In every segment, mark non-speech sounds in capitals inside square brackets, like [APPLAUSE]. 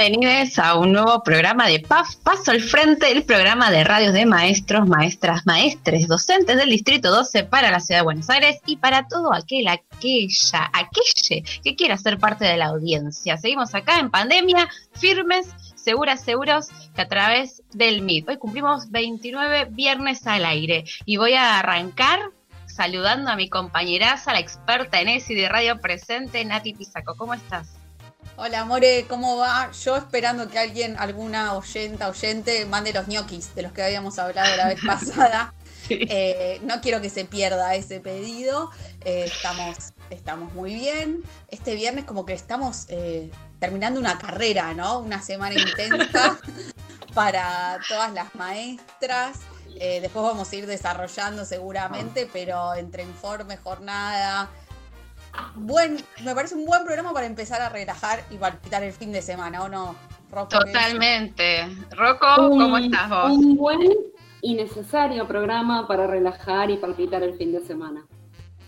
Bienvenidos a un nuevo programa de PAF, Paso al Frente, el programa de radios de maestros, maestras, maestres, docentes del Distrito 12 para la Ciudad de Buenos Aires y para todo aquel, aquella, aquelle que quiera ser parte de la audiencia. Seguimos acá en pandemia, firmes, seguras, seguros, que a través del MIT. Hoy cumplimos 29 viernes al aire y voy a arrancar saludando a mi compañeraza, la experta en ESI de Radio Presente, Nati Pisaco. ¿Cómo estás? Hola, More, ¿cómo va? Yo esperando que alguien, alguna oyenta, oyente, mande los ñoquis de los que habíamos hablado la vez [LAUGHS] pasada. Eh, no quiero que se pierda ese pedido. Eh, estamos, estamos muy bien. Este viernes como que estamos eh, terminando una carrera, ¿no? Una semana intensa [LAUGHS] para todas las maestras. después vamos a ir desarrollando seguramente, pero entre informe, jornada, buen, me parece un buen programa para empezar a relajar y palpitar el fin de semana, ¿o no, Rocco? Totalmente. Rocco, ¿cómo estás vos? Un buen y necesario programa para relajar y palpitar el fin de semana.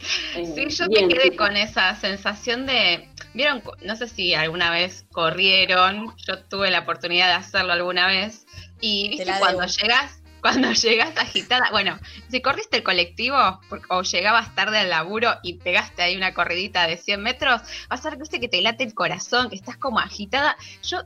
sí, eh, yo me quedé con esa sensación de, vieron, no sé si alguna vez corrieron, yo tuve la oportunidad de hacerlo alguna vez, y viste cuando llegas cuando [LAUGHS] llegas agitada, bueno, si corriste el colectivo o llegabas tarde al laburo y pegaste ahí una corridita de 100 metros, vas a ver que te late el corazón, que estás como agitada. Yo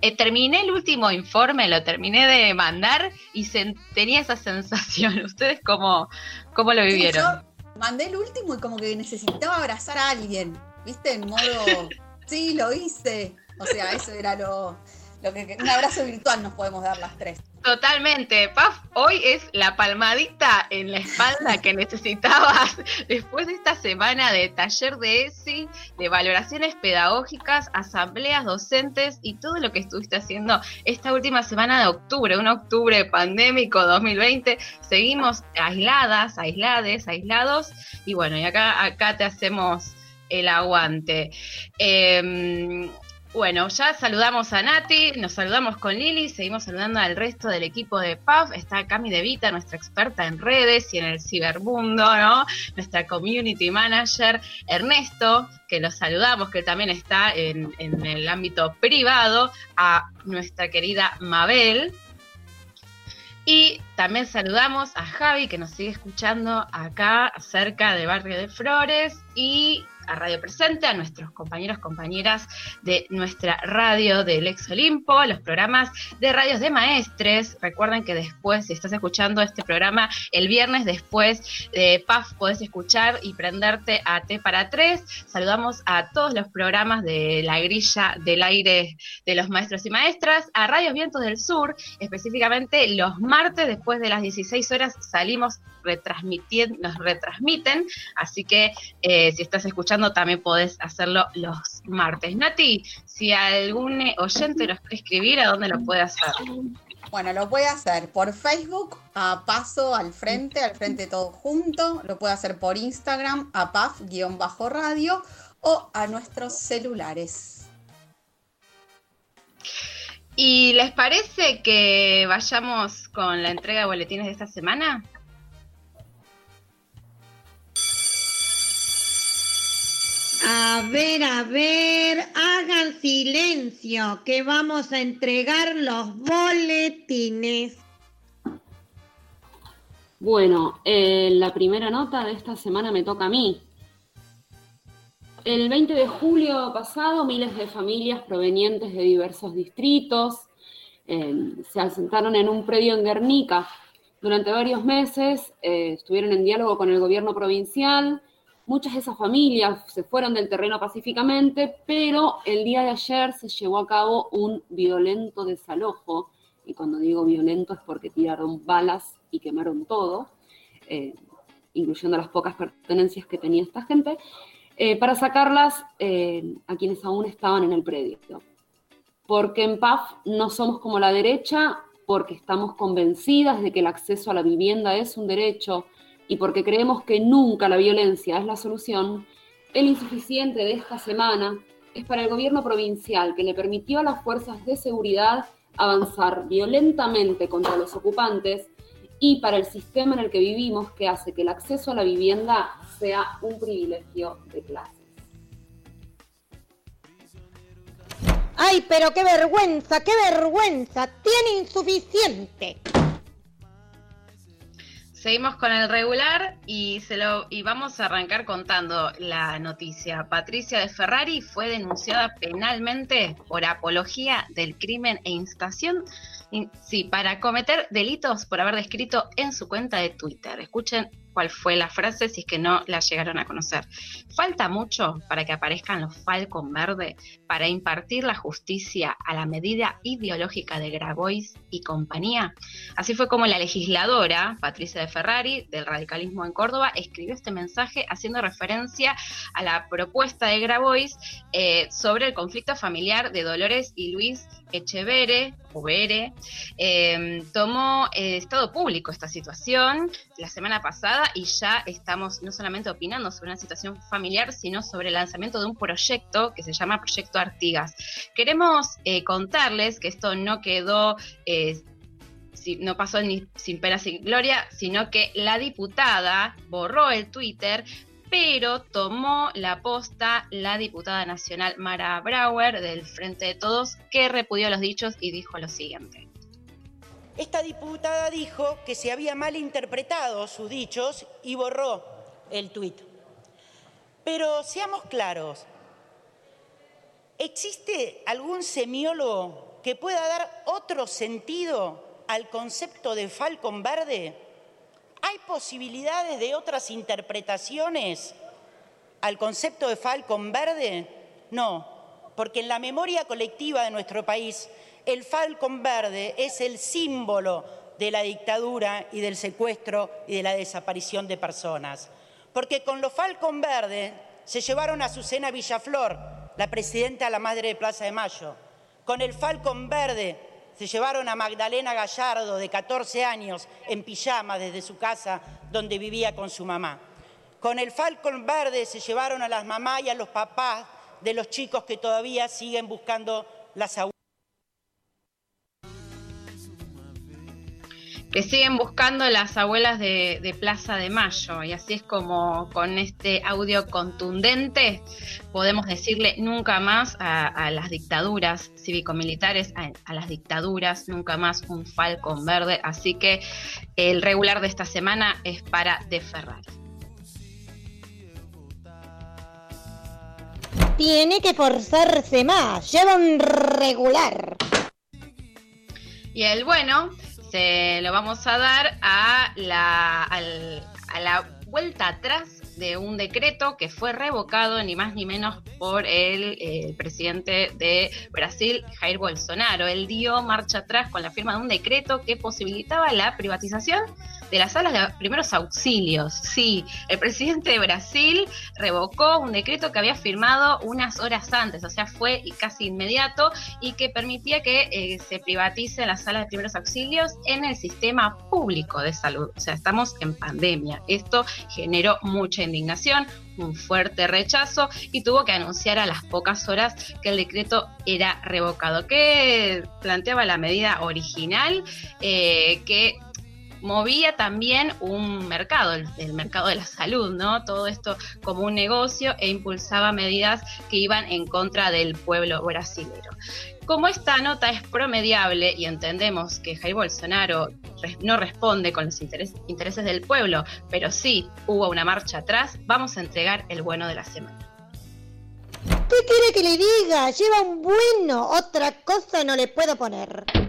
eh, terminé el último informe, lo terminé de mandar y tenía esa [LAUGHS] sensación. ¿Ustedes cómo, cómo lo vivieron? yo mandé el último y como que necesitaba abrazar a alguien, ¿viste? En modo, [LAUGHS] sí, lo hice. O sea, eso era lo, lo que... Un abrazo virtual nos podemos dar las tres. Totalmente, Paf, hoy es la palmadita en la espalda que [LAUGHS] necesitabas después de esta semana de taller de ESI, de valoraciones pedagógicas, asambleas docentes y todo lo que estuviste haciendo esta última semana de octubre, un octubre pandémico 2020. Seguimos aisladas, aislades, aislados y bueno, y acá, acá te hacemos el aguante. Eh, bueno, ya saludamos a Nati, nos saludamos con Lili, seguimos saludando al resto del equipo de PAF. Está Cami De Vita, nuestra experta en redes y en el cibermundo, ¿no? Nuestra community manager, Ernesto, que los saludamos, que también está en, en el ámbito privado, a nuestra querida Mabel, y también saludamos a Javi que nos sigue escuchando acá cerca de Barrio de Flores y a Radio Presente, a nuestros compañeros, compañeras de nuestra radio del Ex Olimpo, los programas de radios de maestres. Recuerden que después, si estás escuchando este programa el viernes, después de PAF podés escuchar y prenderte a T para tres. Saludamos a todos los programas de la grilla del aire de los maestros y maestras, a Radios Vientos del Sur, específicamente los martes después de las 16 horas salimos retransmitiendo, nos retransmiten, así que eh, si estás escuchando también podés hacerlo los martes. Nati, si algún oyente lo quiere escribir, ¿a dónde lo puede hacer? Bueno, lo puede hacer por Facebook, a Paso al Frente, al Frente todo junto. Lo puede hacer por Instagram, a PAF-radio o a nuestros celulares. ¿Y les parece que vayamos con la entrega de boletines de esta semana? A ver, a ver, hagan silencio, que vamos a entregar los boletines. Bueno, eh, la primera nota de esta semana me toca a mí. El 20 de julio pasado, miles de familias provenientes de diversos distritos eh, se asentaron en un predio en Guernica. Durante varios meses eh, estuvieron en diálogo con el gobierno provincial, Muchas de esas familias se fueron del terreno pacíficamente, pero el día de ayer se llevó a cabo un violento desalojo, y cuando digo violento es porque tiraron balas y quemaron todo, eh, incluyendo las pocas pertenencias que tenía esta gente, eh, para sacarlas eh, a quienes aún estaban en el predio. Porque en PAF no somos como la derecha, porque estamos convencidas de que el acceso a la vivienda es un derecho, y porque creemos que nunca la violencia es la solución, el insuficiente de esta semana es para el gobierno provincial que le permitió a las fuerzas de seguridad avanzar violentamente contra los ocupantes y para el sistema en el que vivimos que hace que el acceso a la vivienda sea un privilegio de clases. ¡Ay, pero qué vergüenza, qué vergüenza! ¡Tiene insuficiente! Seguimos con el regular y, se lo, y vamos a arrancar contando la noticia. Patricia de Ferrari fue denunciada penalmente por apología del crimen e instación, sí, para cometer delitos por haber descrito en su cuenta de Twitter. Escuchen cuál fue la frase si es que no la llegaron a conocer. Falta mucho para que aparezcan los Falcon Verde para impartir la justicia a la medida ideológica de Grabois y compañía. Así fue como la legisladora Patricia de Ferrari del radicalismo en Córdoba escribió este mensaje haciendo referencia a la propuesta de Grabois eh, sobre el conflicto familiar de Dolores y Luis Echevere, eh, tomó eh, estado público esta situación la semana pasada y ya estamos no solamente opinando sobre una situación familiar, sino sobre el lanzamiento de un proyecto que se llama Proyecto Artigas. Queremos eh, contarles que esto no quedó eh, no pasó ni sin pena sin gloria, sino que la diputada borró el Twitter, pero tomó la posta la diputada nacional Mara Brauer del Frente de Todos, que repudió los dichos y dijo lo siguiente. Esta diputada dijo que se había malinterpretado sus dichos y borró el tuit. Pero seamos claros, ¿existe algún semiólogo que pueda dar otro sentido al concepto de Falcon Verde? ¿Hay posibilidades de otras interpretaciones al concepto de Falcon Verde? No, porque en la memoria colectiva de nuestro país el Falcon Verde es el símbolo de la dictadura y del secuestro y de la desaparición de personas. Porque con los Falcon Verde se llevaron a Susana Villaflor, la presidenta de la Madre de Plaza de Mayo. Con el Falcon Verde se llevaron a Magdalena Gallardo, de 14 años, en pijama desde su casa donde vivía con su mamá. Con el Falcon Verde se llevaron a las mamás y a los papás de los chicos que todavía siguen buscando las abuelas. Que siguen buscando las abuelas de, Plaza de Mayo. Y así es como con este audio contundente podemos decirle nunca más a, las dictaduras cívico-militares, a, las dictaduras, nunca más un falcón verde. Así que el regular de esta semana es para De Ferrari. Tiene que forzarse más, lleva un regular. Y el bueno lo vamos a dar a la, a la vuelta atrás de un decreto que fue revocado ni más ni menos por el, el, presidente de Brasil, Jair Bolsonaro. Él dio marcha atrás con la firma de un decreto que posibilitaba la privatización de las salas de primeros auxilios. Sí, el presidente de Brasil revocó un decreto que había firmado unas horas antes, o sea, fue casi inmediato y que permitía que eh, se privatice las salas de primeros auxilios en el sistema público de salud. O sea, estamos en pandemia. Esto generó mucha indignación, un fuerte rechazo y tuvo que anunciar a las pocas horas que el decreto era revocado, que planteaba la medida original eh, que movía también un mercado, el, mercado de la salud, ¿no? Todo esto como un negocio e impulsaba medidas que iban en contra del pueblo brasilero. Como esta nota es promediable y entendemos que Jair Bolsonaro no responde con los intereses del pueblo, pero sí hubo una marcha atrás, vamos a entregar el bueno de la semana. ¿Qué quiere que le diga? Lleva un bueno, otra cosa no le puedo poner.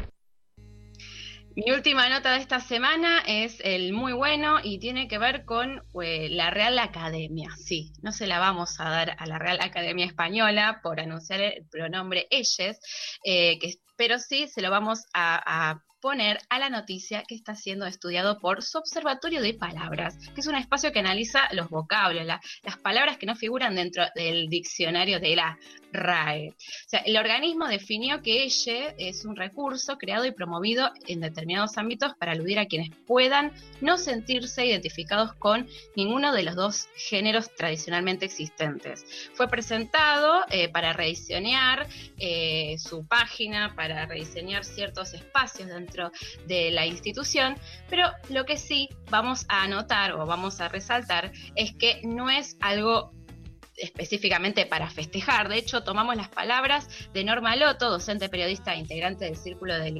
Mi última nota de esta semana es el muy bueno y tiene que ver con eh, la Real Academia. Sí, no se la vamos a dar a la Real Academia Española por anunciar el pronombre ellos, eh, pero sí se lo vamos a poner a la noticia que está siendo estudiado por su Observatorio de Palabras, que es un espacio que analiza los vocablos, las palabras que no figuran dentro del diccionario de la El organismo definió que ella es un recurso creado y promovido en determinados ámbitos para aludir a quienes puedan no sentirse identificados con ninguno de los dos géneros tradicionalmente existentes. Fue presentado eh, para rediseñar eh, su página, para rediseñar ciertos espacios dentro de la institución, pero lo que sí vamos a anotar o vamos a resaltar es que no es algo específicamente para festejar. De hecho, tomamos las palabras de Norma Loto, docente periodista e integrante del Círculo de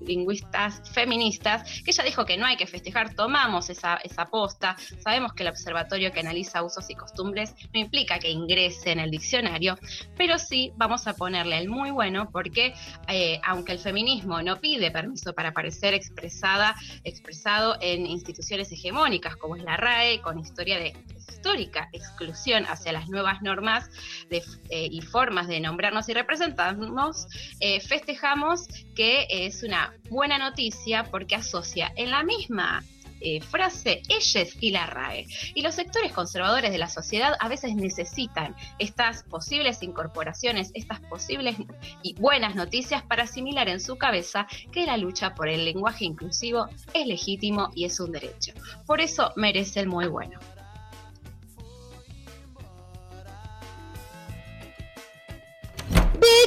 Lingüistas, Feministas, que ella dijo que no hay que festejar, tomamos esa, esa posta, sabemos que el observatorio que analiza usos y costumbres no implica que ingrese en el diccionario, pero sí vamos a ponerle el muy bueno porque eh, aunque el feminismo no pide permiso para aparecer expresada, expresado en instituciones hegemónicas como es la RAE, con historia de histórica exclusión hacia las nuevas normas eh, y formas de nombrarnos y representarnos, eh, festejamos que es una buena noticia porque asocia en la misma eh, frase ellas y la RAE. Y los sectores conservadores de la sociedad a veces necesitan estas posibles incorporaciones, estas posibles y buenas noticias para asimilar en su cabeza que la lucha por el lenguaje inclusivo es legítimo y es un derecho. Por eso merece el muy bueno.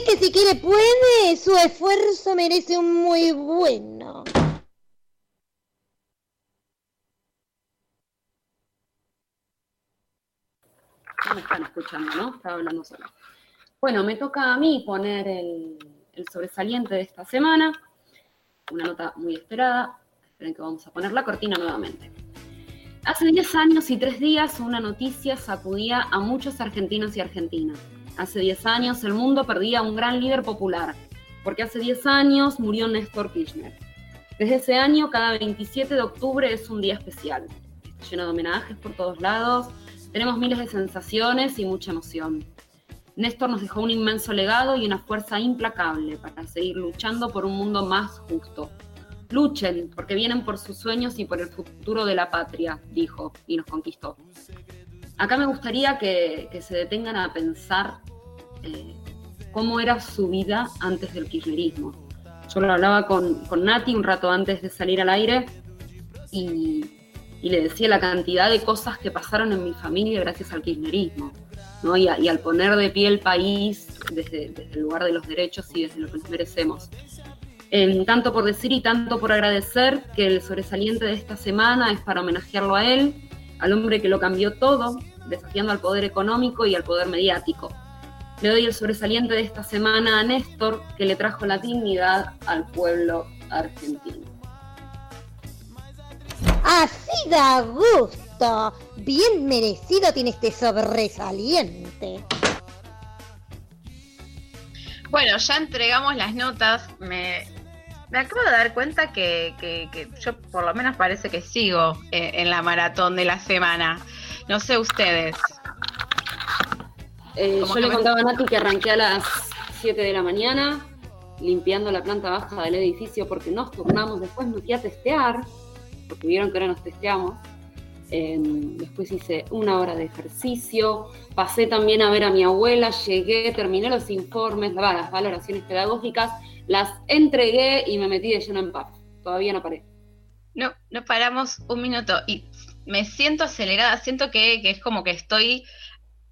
Que si quiere puede, su esfuerzo merece un muy bueno. No me están escuchando, ¿no? Estaba hablando solo. Bueno, me toca a mí poner el, el sobresaliente de esta semana. Una nota muy esperada. Esperen que vamos a poner la cortina nuevamente. Hace 10 años y 3 días una noticia sacudía a muchos argentinos y argentinas Hace 10 años el mundo perdía un gran líder popular, porque hace 10 años murió Néstor Kirchner. Desde ese año, cada 27 de octubre es un día especial, lleno de homenajes por todos lados, tenemos miles de sensaciones y mucha emoción. Néstor nos dejó un inmenso legado y una fuerza implacable para seguir luchando por un mundo más justo. Luchen, porque vienen por sus sueños y por el futuro de la patria, dijo, y nos conquistó. Acá me gustaría que, se detengan a pensar eh, cómo era su vida antes del kirchnerismo. Yo lo hablaba con, Nati un rato antes de salir al aire y, le decía la cantidad de cosas que pasaron en mi familia gracias al kirchnerismo. Y, al poner de pie el país desde, el lugar de los derechos y desde lo que nos merecemos. tanto por decir y tanto por agradecer que el sobresaliente de esta semana es para homenajearlo a él al hombre que lo cambió todo, desafiando al poder económico y al poder mediático. Le doy el sobresaliente de esta semana a Néstor, que le trajo la dignidad al pueblo argentino. Así da gusto. Bien merecido tiene este sobresaliente. Bueno, ya entregamos las notas. Me, me acabo de dar cuenta que, yo por lo menos parece que sigo eh, en la maratón de la semana. No sé ustedes. Eh, yo le contaba a Nati que arranqué a las 7 de la mañana limpiando la planta baja del edificio porque nos turnamos. Después me fui a testear, porque vieron que ahora nos testeamos. Em, después hice una hora de ejercicio, pasé también a ver a mi abuela, llegué, terminé los informes, las valoraciones pedagógicas las entregué y me metí de lleno en paz. Todavía no paré. No, no paramos un minuto y me siento acelerada, siento que, es como que estoy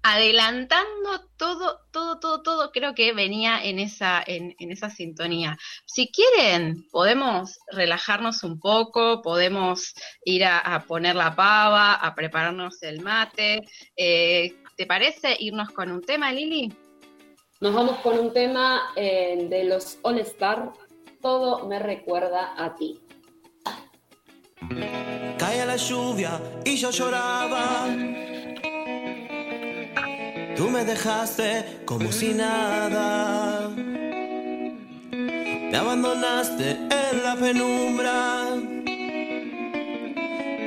adelantando todo, todo, todo, todo, creo que venía en esa, en, esa sintonía. Si quieren, podemos relajarnos un poco, podemos ir a, poner la pava, a prepararnos el mate. Eh, ¿Te parece irnos con un tema, Lili? Nos vamos con un tema eh, de los All Star, Todo me recuerda a ti. Caía la lluvia y yo lloraba. Tú me dejaste como si nada. Me abandonaste en la penumbra.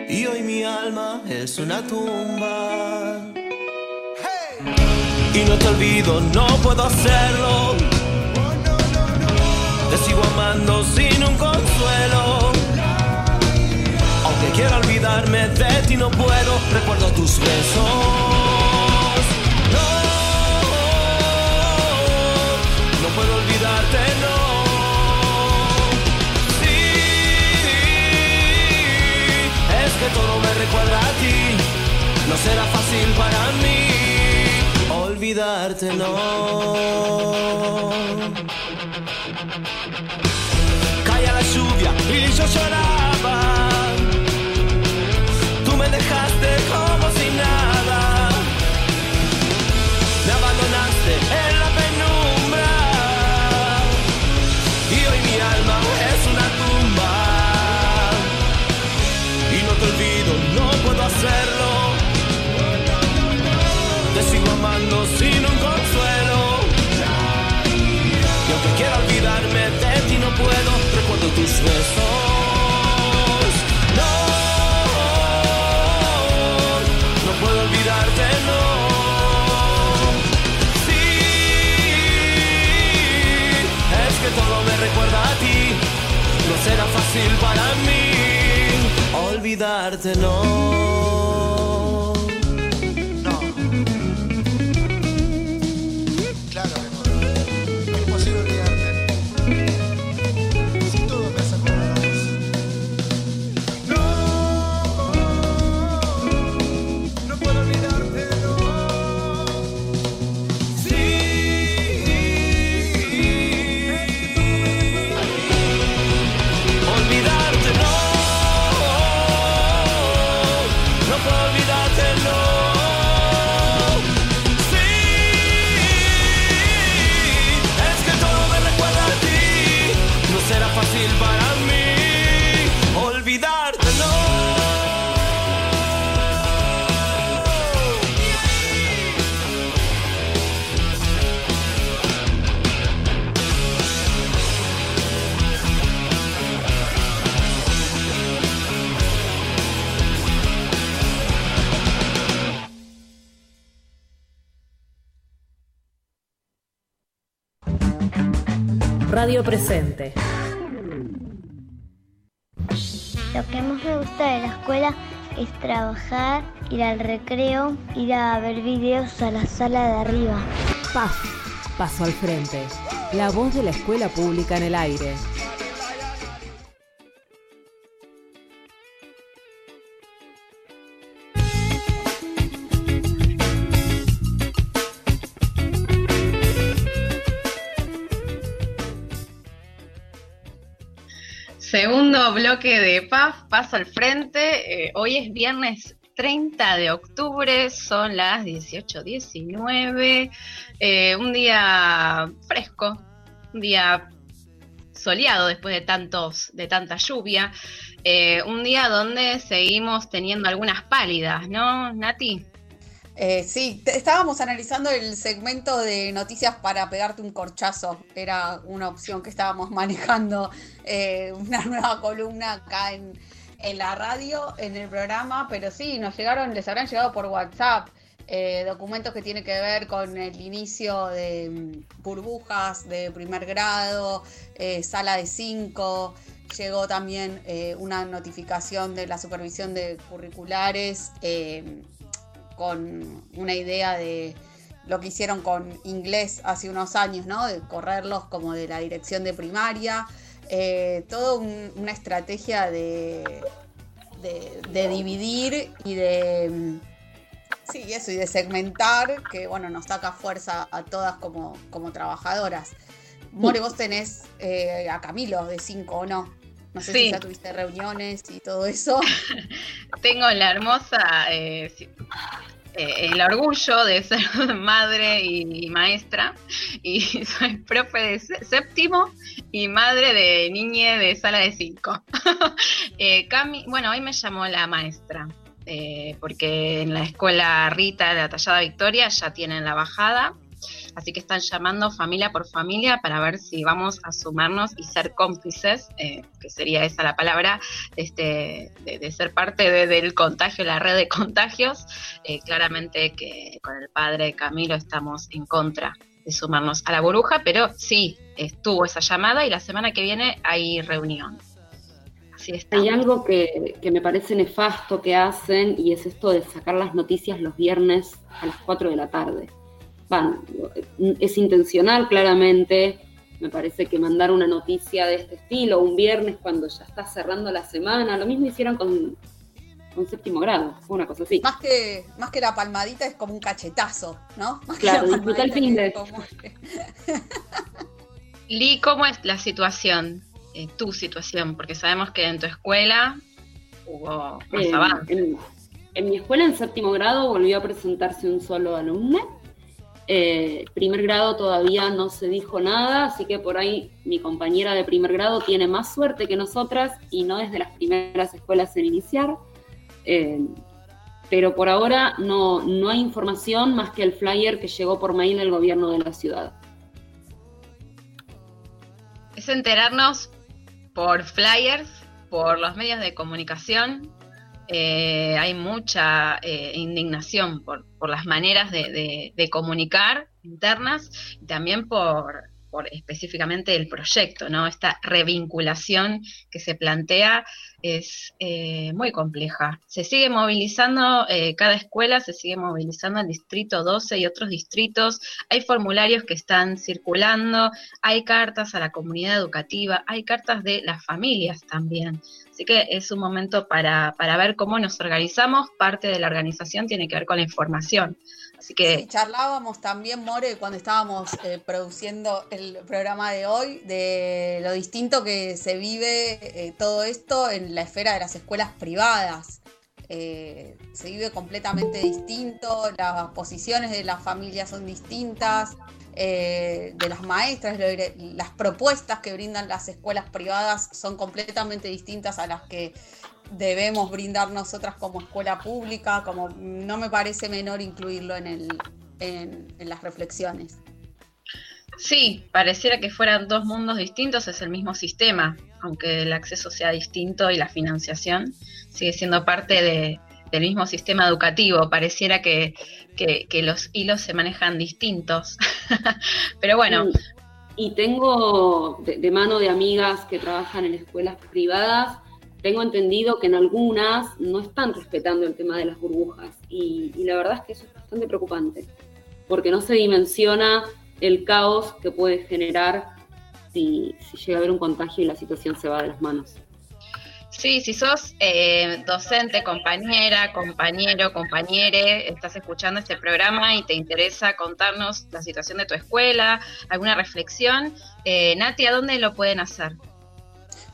Y hoy mi alma es una tumba y no te olvido, no puedo hacerlo. Te sigo amando sin un consuelo. Aunque quiero olvidarme de ti, no puedo. Recuerdo tus besos. No, no puedo olvidarte, no. Sí, es que todo me recuerda a ti. No será fácil para mí olvidarte, no. Calla la lluvia y yo lloraba. Es que todo me recuerda a ti. No será fácil para mí olvidarte, no. Radio Presente. Lo que más me gusta de la escuela es trabajar, ir al recreo, ir a ver videos a la sala de arriba. Paz, paso al frente. La voz de la escuela pública en el aire. Bloque de PAF, paso al frente. Eh, hoy es viernes 30 de octubre, son las 18.19. Eh, un día fresco, un día soleado después de, tantos, de tanta lluvia. Eh, un día donde seguimos teniendo algunas pálidas, ¿no, Nati? Eh, sí, estábamos analizando el segmento de noticias para pegarte un corchazo. Era una opción que estábamos [LAUGHS] manejando, eh, una nueva columna acá en, la radio, en el programa, pero sí, nos llegaron, les habrán llegado por WhatsApp eh, documentos que tienen que ver con el inicio de mm, burbujas de primer grado, sala de cinco. Llegó también una notificación de la supervisión de curriculares con una idea de lo que hicieron con inglés hace unos años, ¿no? De correrlos como de la dirección de primaria. Eh, todo una estrategia de, de, dividir y de. Sí, eso, y de segmentar, que bueno, nos saca fuerza a todas como, como trabajadoras. More, vos tenés eh, a Camilo de 5 o no. No sé si ya tuviste reuniones y todo eso. [LAUGHS] Tengo la hermosa, eh, eh, el orgullo de ser [LAUGHS] madre y, maestra. Y [LAUGHS] soy profe de séptimo y madre de niñe de sala de cinco. Eh, bueno, hoy me llamó la maestra. porque en la escuela Rita de la Tallada Victoria ya tienen la bajada Así que están llamando familia por familia para ver si vamos a sumarnos y ser cómplices, eh, que sería esa la palabra, este, de, ser parte del contagio, la red de contagios. Eh, claramente que con el padre Camilo estamos en contra de sumarnos a la burbuja, pero sí, estuvo esa llamada y la semana que viene hay reunión. Hay algo que, que, me parece nefasto que hacen y es esto de sacar las noticias los viernes a las 4 de la tarde es intencional claramente. Me parece que mandar una noticia de este estilo un viernes cuando ya está cerrando la semana, lo mismo hicieron con, con séptimo grado, fue una cosa así. Más que, más que la palmadita es como un cachetazo, ¿no? [LAUGHS] claro, disfruta el fin de... Lee, [LAUGHS] ¿cómo es la situación, eh, tu situación? Porque sabemos que en tu escuela hubo más eh, En, en, mi escuela en séptimo grado volvió a presentarse un solo alumno eh, primer grado todavía no se dijo nada, así que por ahí mi compañera de primer grado tiene más suerte que nosotras y no es de las primeras escuelas en iniciar. Eh, pero por ahora no, no hay información más que el flyer que llegó por mail del gobierno de la ciudad. Es enterarnos por flyers, por los medios de comunicación. Eh, hay mucha eh, indignación por, por, las maneras de, comunicar internas y también por, específicamente el proyecto, ¿no? Esta revinculación que se plantea es eh, muy compleja. Se sigue movilizando cada escuela, se sigue movilizando el distrito 12 y otros distritos, hay formularios que están circulando, hay cartas a la comunidad educativa, hay cartas de las familias también. Así que es un momento para, para ver cómo nos organizamos. Parte de la organización tiene que ver con la información. Así que... Sí, charlábamos también, More, cuando estábamos eh, produciendo el programa de hoy, de lo distinto que se vive eh, todo esto en la esfera de las escuelas privadas. Eh, se vive completamente distinto, las posiciones de las familias son distintas, de las maestras, las propuestas que brindan las escuelas privadas son completamente distintas a las que debemos brindar nosotras como escuela pública, como no me parece menor incluirlo en, el, en, las reflexiones. Sí, pareciera que fueran dos mundos distintos, es el mismo sistema, aunque el acceso sea distinto y la financiación sigue siendo parte de, del mismo sistema educativo. Pareciera que, que, los hilos se manejan distintos. [LAUGHS] Pero bueno. Y, tengo de, mano de amigas que trabajan en escuelas privadas tengo entendido que en algunas no están respetando el tema de las burbujas y, la verdad es que eso es bastante preocupante, porque no se dimensiona el caos que puede generar si, llega a haber un contagio y la situación se va de las manos. Sí, si sos eh, docente, compañera, compañero, compañere, estás escuchando este programa y te interesa contarnos la situación de tu escuela, alguna reflexión, eh, Nati, ¿a dónde lo pueden hacer?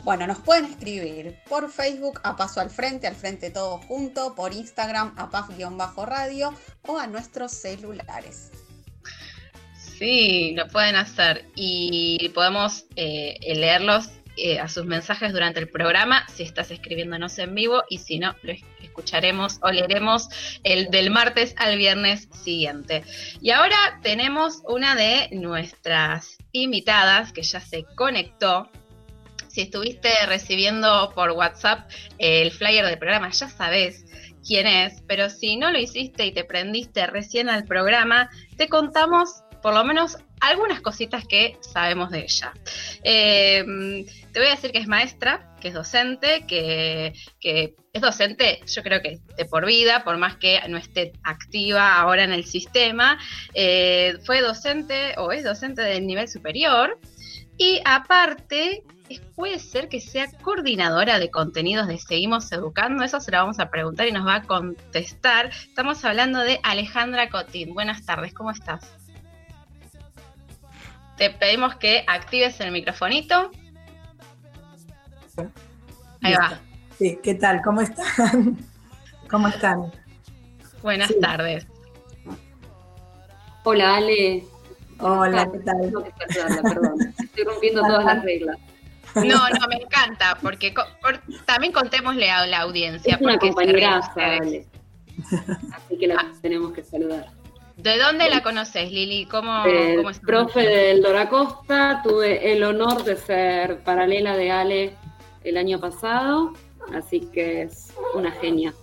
Bueno, nos pueden escribir por Facebook a Paso al Frente, al Frente Todo Junto, por Instagram a PAF-radio o a nuestros celulares. Sí, lo pueden hacer y podemos eh, leerlos eh, a sus mensajes durante el programa si estás escribiéndonos en vivo y si no, lo escucharemos o leeremos el del martes al viernes siguiente. Y ahora tenemos una de nuestras invitadas que ya se conectó si estuviste recibiendo por WhatsApp el flyer del programa, ya sabes quién es, pero si no lo hiciste y te prendiste recién al programa, te contamos por lo menos algunas cositas que sabemos de ella. Em, te voy a decir que es maestra, que es docente, que, es docente, yo creo que de por vida, por más que no esté activa ahora en el sistema, eh, fue docente o es docente del nivel superior. Y aparte, puede ser que sea coordinadora de contenidos de Seguimos Educando. Eso se lo vamos a preguntar y nos va a contestar. Estamos hablando de Alejandra Cotín. Buenas tardes, ¿cómo estás? Te pedimos que actives el microfonito. Ahí va. Sí, ¿qué tal? ¿Cómo están? [LAUGHS] ¿Cómo están? Buenas tardes. Hola, Ale. Hola, ¿qué tal? Estoy rompiendo todas las reglas. No, no, me encanta, porque también contémosle a la audiencia. Es una compañera, Así que la ah. tenemos que saludar. ¿De dónde la conoces, Lili? ¿Cómo, cómo es profe del Doracosta, tuve el honor de ser paralela de Ale el año pasado, así que es una genia.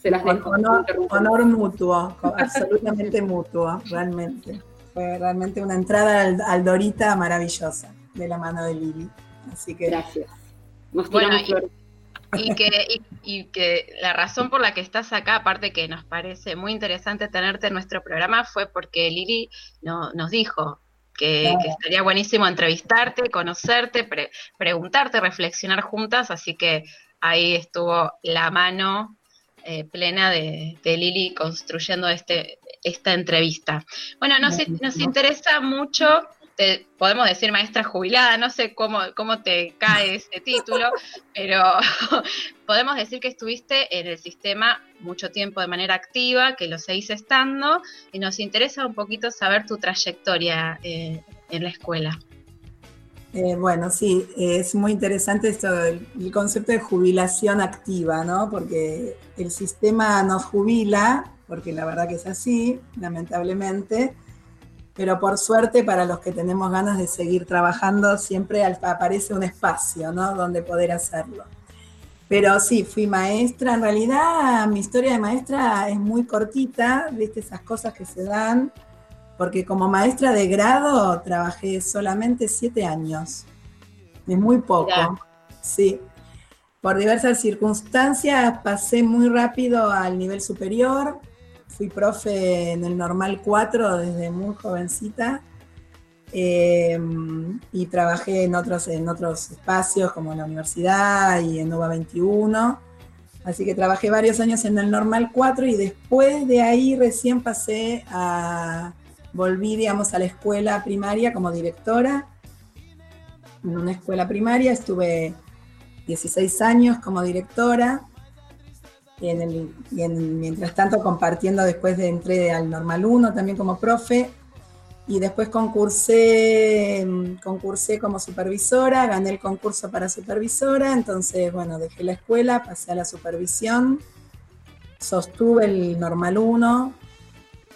Se las dejo. Honor, honor mutuo, [LAUGHS] absolutamente mutuo, realmente. Fue realmente una entrada al, al Dorita maravillosa de la mano de Lili. Así que. Gracias. bueno, y, que, y, que la razón por la que estás acá, aparte que nos parece muy interesante tenerte en nuestro programa, fue porque Lili no, nos dijo que, estaría buenísimo entrevistarte, conocerte, preguntarte, reflexionar juntas, así que ahí estuvo la mano eh, plena de, de, Lili construyendo este, esta entrevista. Bueno, nos, nos interesa mucho podemos decir maestra jubilada, no sé cómo, cómo te cae ese [LAUGHS] título, pero [LAUGHS] podemos decir que estuviste en el sistema mucho tiempo de manera activa, que lo seguís estando, y nos interesa un poquito saber tu trayectoria eh, en la escuela. Eh, bueno, sí, es muy interesante esto, el, concepto de jubilación activa, ¿no? Porque el sistema nos jubila, porque la verdad que es así, lamentablemente, pero por suerte para los que tenemos ganas de seguir trabajando siempre aparece un espacio, ¿no? Donde poder hacerlo. Pero sí, fui maestra. En realidad, mi historia de maestra es muy cortita, viste esas cosas que se dan, porque como maestra de grado trabajé solamente siete años. Es muy poco. Sí. Por diversas circunstancias pasé muy rápido al nivel superior. Fui profe en el normal 4 desde muy jovencita Em, y trabajé en otros, en otros espacios como en la universidad y en UBA 21. Así que trabajé varios años en el Normal 4 y después de ahí recién pasé a, volví, digamos, a la escuela primaria como directora. En una escuela primaria estuve 16 años como directora. Y, en mientras tanto compartiendo después de entré al Normal 1 también como profe. Y después concursé, concursé como supervisora, gané el concurso para supervisora, entonces, bueno, dejé la escuela, pasé a la supervisión, sostuve el normal 1,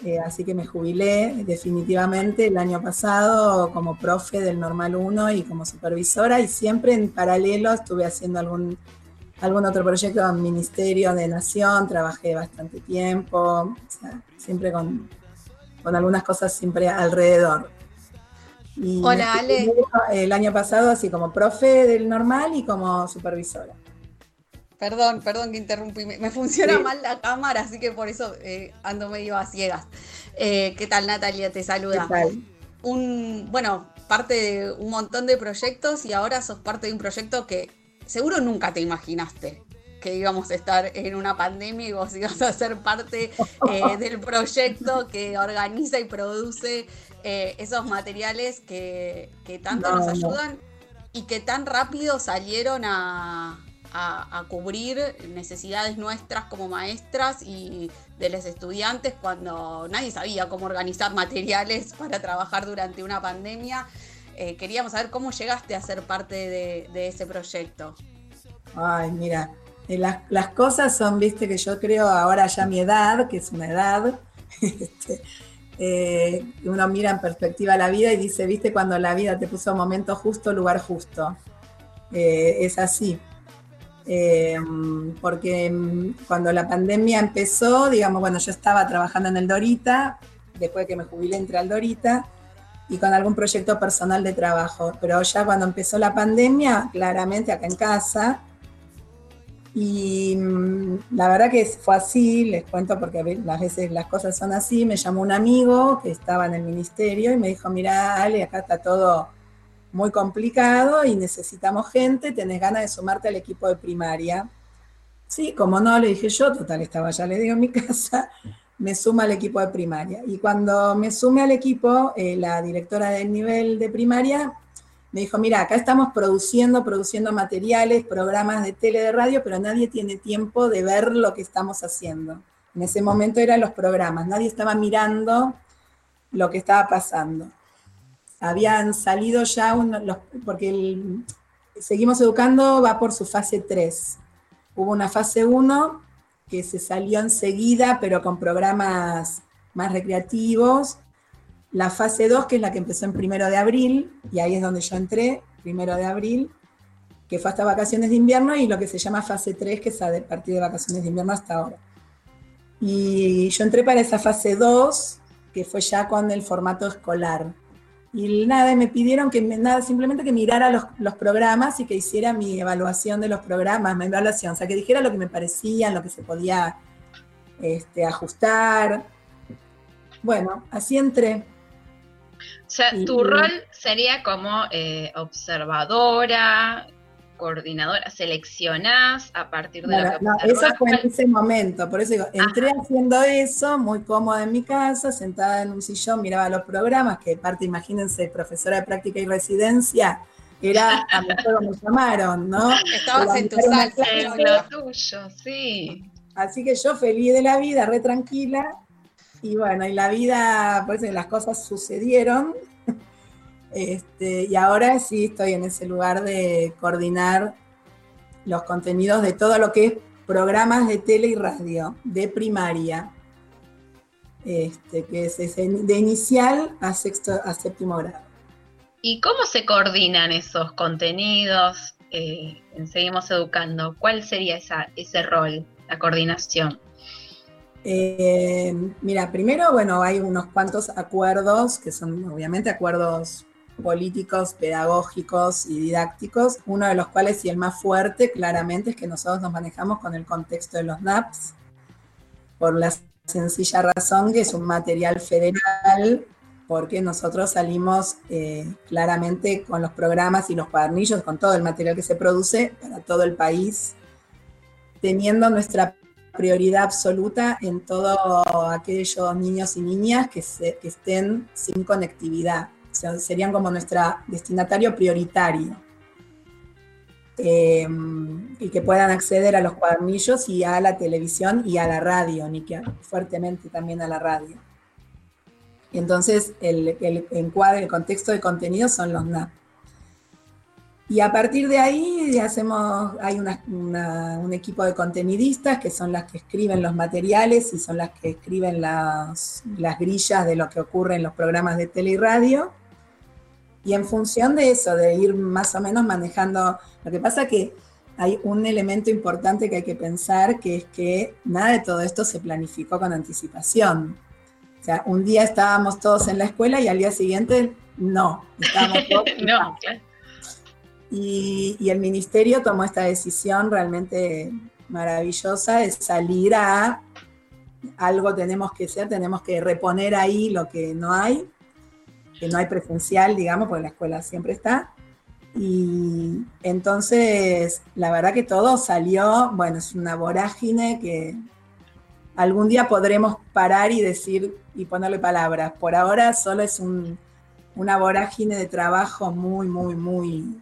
eh, así que me jubilé definitivamente el año pasado como profe del normal 1 y como supervisora y siempre en paralelo estuve haciendo algún, algún otro proyecto en Ministerio de Nación, trabajé bastante tiempo, siempre con con algunas cosas siempre alrededor. Hola, Ale. El año pasado, así como profe del normal y como supervisora. Perdón, perdón que interrumpí. Me, funciona mal la cámara, así que por eso eh, ando medio a ciegas. Eh, ¿Qué tal, Natalia? Te saluda. ¿Qué tal? Un, bueno, parte de un montón de proyectos y ahora sos parte de un proyecto que seguro nunca te imaginaste que íbamos a estar en una pandemia y vos ibas a ser parte eh, [LAUGHS] del proyecto que organiza y produce eh, esos materiales que, tanto nos ayudan y que tan rápido salieron a, cubrir necesidades nuestras como maestras y de los estudiantes cuando nadie sabía cómo organizar materiales para trabajar durante una pandemia. Eh, queríamos saber cómo llegaste a ser parte de, de ese proyecto. Ay, mira, eh, las, cosas son, viste, que yo creo ahora ya mi edad, que es una edad, [LAUGHS] este, eh, uno mira en perspectiva la vida y dice, viste, cuando la vida te puso momento justo, lugar justo. Eh, es así. porque mm, cuando la pandemia empezó, digamos, bueno, yo estaba trabajando en el Dorita, después de que me jubilé entré al Dorita, y con algún proyecto personal de trabajo. Pero ya cuando empezó la pandemia, claramente acá en casa, y mm, la verdad que fue así, les cuento porque a veces las cosas son así. Me llamó un amigo que estaba en el ministerio y me dijo, mira, Ale, acá está todo muy complicado y necesitamos gente, tenés ganas de sumarte al equipo de primaria. Sí, como no, le dije yo, total, estaba ya, le digo en mi [LAUGHS] casa, me suma al equipo de primaria. Y cuando me sume al equipo, eh, la directora del nivel de primaria me dijo, mira, acá estamos produciendo, produciendo materiales, programas de tele, de radio, pero nadie tiene tiempo de ver lo que estamos haciendo. En ese momento eran los programas, nadie estaba mirando lo que estaba pasando. Habían salido ya, los, porque el, Seguimos Educando va por su fase 3. Hubo una fase 1 que se salió enseguida, pero con programas más recreativos, la fase 2, que es la que empezó en primero de abril, y ahí es donde yo entré, primero de abril, que fue hasta vacaciones de invierno, y lo que se llama fase 3, que es a partir de vacaciones de invierno hasta ahora. Y yo entré para esa fase 2, que fue ya con el formato escolar. Y nada, me pidieron que nada, simplemente que mirara los, programas y que hiciera mi evaluación de los programas, mi evaluación, o sea, que dijera lo que me parecía, lo que se podía este, ajustar. Bueno, así entré. O sea, tu rol sería como eh, observadora, coordinadora, seleccionás a partir de lo que no, eso fue en ese momento, por eso digo, entré haciendo eso, muy cómoda en mi casa, sentada en un sillón, miraba los programas, que parte, imagínense, profesora de práctica y residencia, era a mejor me llamaron, ¿no? Estabas en tu salsa, en lo tuyo, sí. Así que yo feliz de la vida, re tranquila, y bueno, y la vida, pues las cosas sucedieron. Este, y ahora sí estoy en ese lugar de coordinar los contenidos de todo lo que es programas de tele y radio, de primaria, este, que es de inicial a, sexto, a séptimo grado. ¿Y cómo se coordinan esos contenidos? Eh, Seguimos Educando. ¿Cuál sería esa, ese rol, la coordinación? Eh, mira, primero, bueno, hay unos cuantos acuerdos, que son obviamente acuerdos políticos, pedagógicos y didácticos, uno de los cuales y el más fuerte claramente es que nosotros nos manejamos con el contexto de los NAPS, por la sencilla razón que es un material federal, porque nosotros salimos eh, claramente con los programas y los cuadernillos, con todo el material que se produce para todo el país, teniendo nuestra prioridad absoluta en todos aquellos niños y niñas que, que estén sin conectividad. Serían como nuestro destinatario prioritario. Em, y que puedan acceder a los cuadernillos y a la televisión y a la radio, ni que fuertemente también a la radio. Entonces, el, el encuadre, el contexto de contenido son los NAP. Y a partir de ahí hacemos, hay un equipo de contenidistas que son las que escriben los materiales y son las que escriben las, las grillas de lo que ocurre en los programas de tele y radio. Y en función de eso, de ir más o menos manejando, lo que pasa que hay un elemento importante que hay que pensar, que es que nada de todo esto se planificó con anticipación. O sea, un día estábamos todos en la escuela y al día siguiente no, estábamos todos [LAUGHS] no, y, y, el ministerio tomó esta decisión realmente maravillosa de salir a algo tenemos que hacer, tenemos que reponer ahí lo que no hay que no hay presencial, digamos, porque la escuela siempre está. Y entonces, la verdad que todo salió, bueno, es una vorágine que algún día podremos parar y decir y ponerle palabras. Por ahora solo es una vorágine de trabajo muy, muy, muy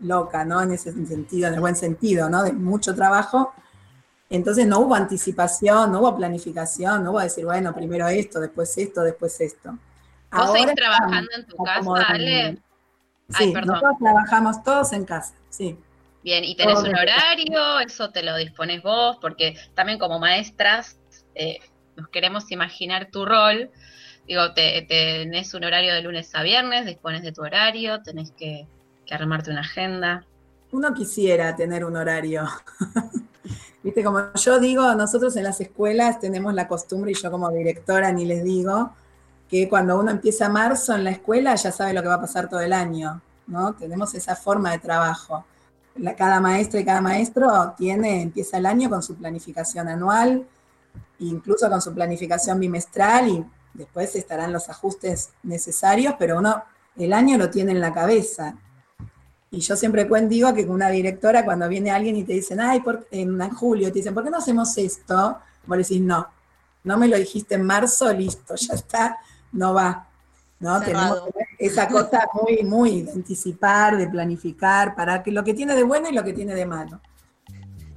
loca, ¿no? En ese sentido, en el buen sentido, ¿no? De mucho trabajo entonces no hubo anticipación, no hubo planificación, no hubo decir, bueno, primero esto, después esto, después esto. ¿Vos seguís trabajando en tu casa, Ale? Sí, nosotros trabajamos todos en casa, sí. Bien, ¿y tenés un horario? ¿Eso te lo dispones vos? Porque también como maestras eh, nos queremos imaginar tu rol. Digo, te, tenés un horario de lunes a viernes, dispones de tu horario, tenés que, que armarte una agenda. Uno quisiera tener un horario. [LAUGHS] Viste, como yo digo, nosotros en las escuelas tenemos la costumbre, y yo como directora ni les digo, que cuando uno empieza marzo en la escuela ya sabe lo que va a pasar todo el año, ¿no? Tenemos esa forma de trabajo. cada maestra y cada maestro tiene, empieza el año con su planificación anual, incluso con su planificación bimestral y después estarán los ajustes necesarios, pero uno el año lo tiene en la cabeza. Y yo siempre digo que una directora, cuando viene alguien y te dicen, ay, por, en julio, te dicen, ¿por qué no hacemos esto? Vos le decís, no, no me lo dijiste en marzo, listo, ya está, no va. ¿no? Tenemos esa cosa muy, muy de anticipar, de planificar, para que lo que tiene de bueno y lo que tiene de malo.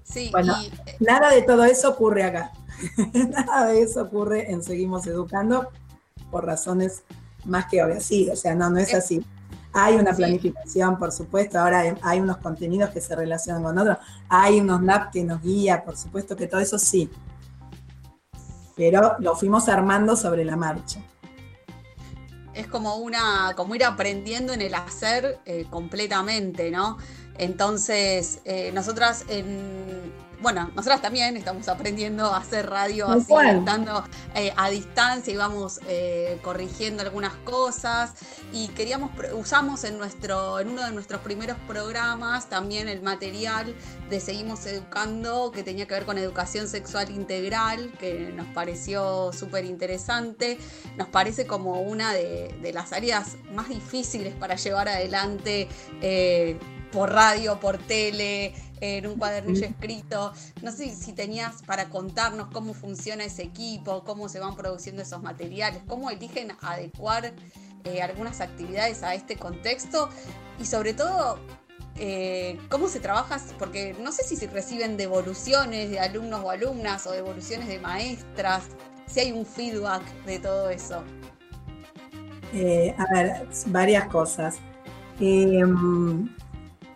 Sí, bueno, eh, nada de todo eso ocurre acá. [LAUGHS] nada de eso ocurre en Seguimos Educando por razones más que obvias. Sí, o sea, no, no es así. Hay una planificación, por supuesto, ahora hay unos contenidos que se relacionan con otros, hay unos NAP que nos guía, por supuesto que todo eso sí, pero lo fuimos armando sobre la marcha. Es como una, como ir aprendiendo en el hacer eh, completamente, ¿no? Entonces, eh, nosotras en bueno, nosotras también estamos aprendiendo a hacer radio así, estando eh, a distancia y vamos eh, corrigiendo algunas cosas. Y queríamos, usamos en nuestro, en uno de nuestros primeros programas también el material de Seguimos Educando, que tenía que ver con educación sexual integral, que nos pareció súper interesante. Nos parece como una de, las áreas más difíciles para llevar adelante eh, por radio, por tele en un cuadernillo escrito. No sé si tenías para contarnos cómo funciona ese equipo, cómo se van produciendo esos materiales, cómo eligen adecuar eh, algunas actividades a este contexto y sobre todo eh, cómo se trabaja, porque no sé si se reciben devoluciones de alumnos o alumnas o devoluciones de maestras, si hay un feedback de todo eso. Eh, a ver, varias cosas.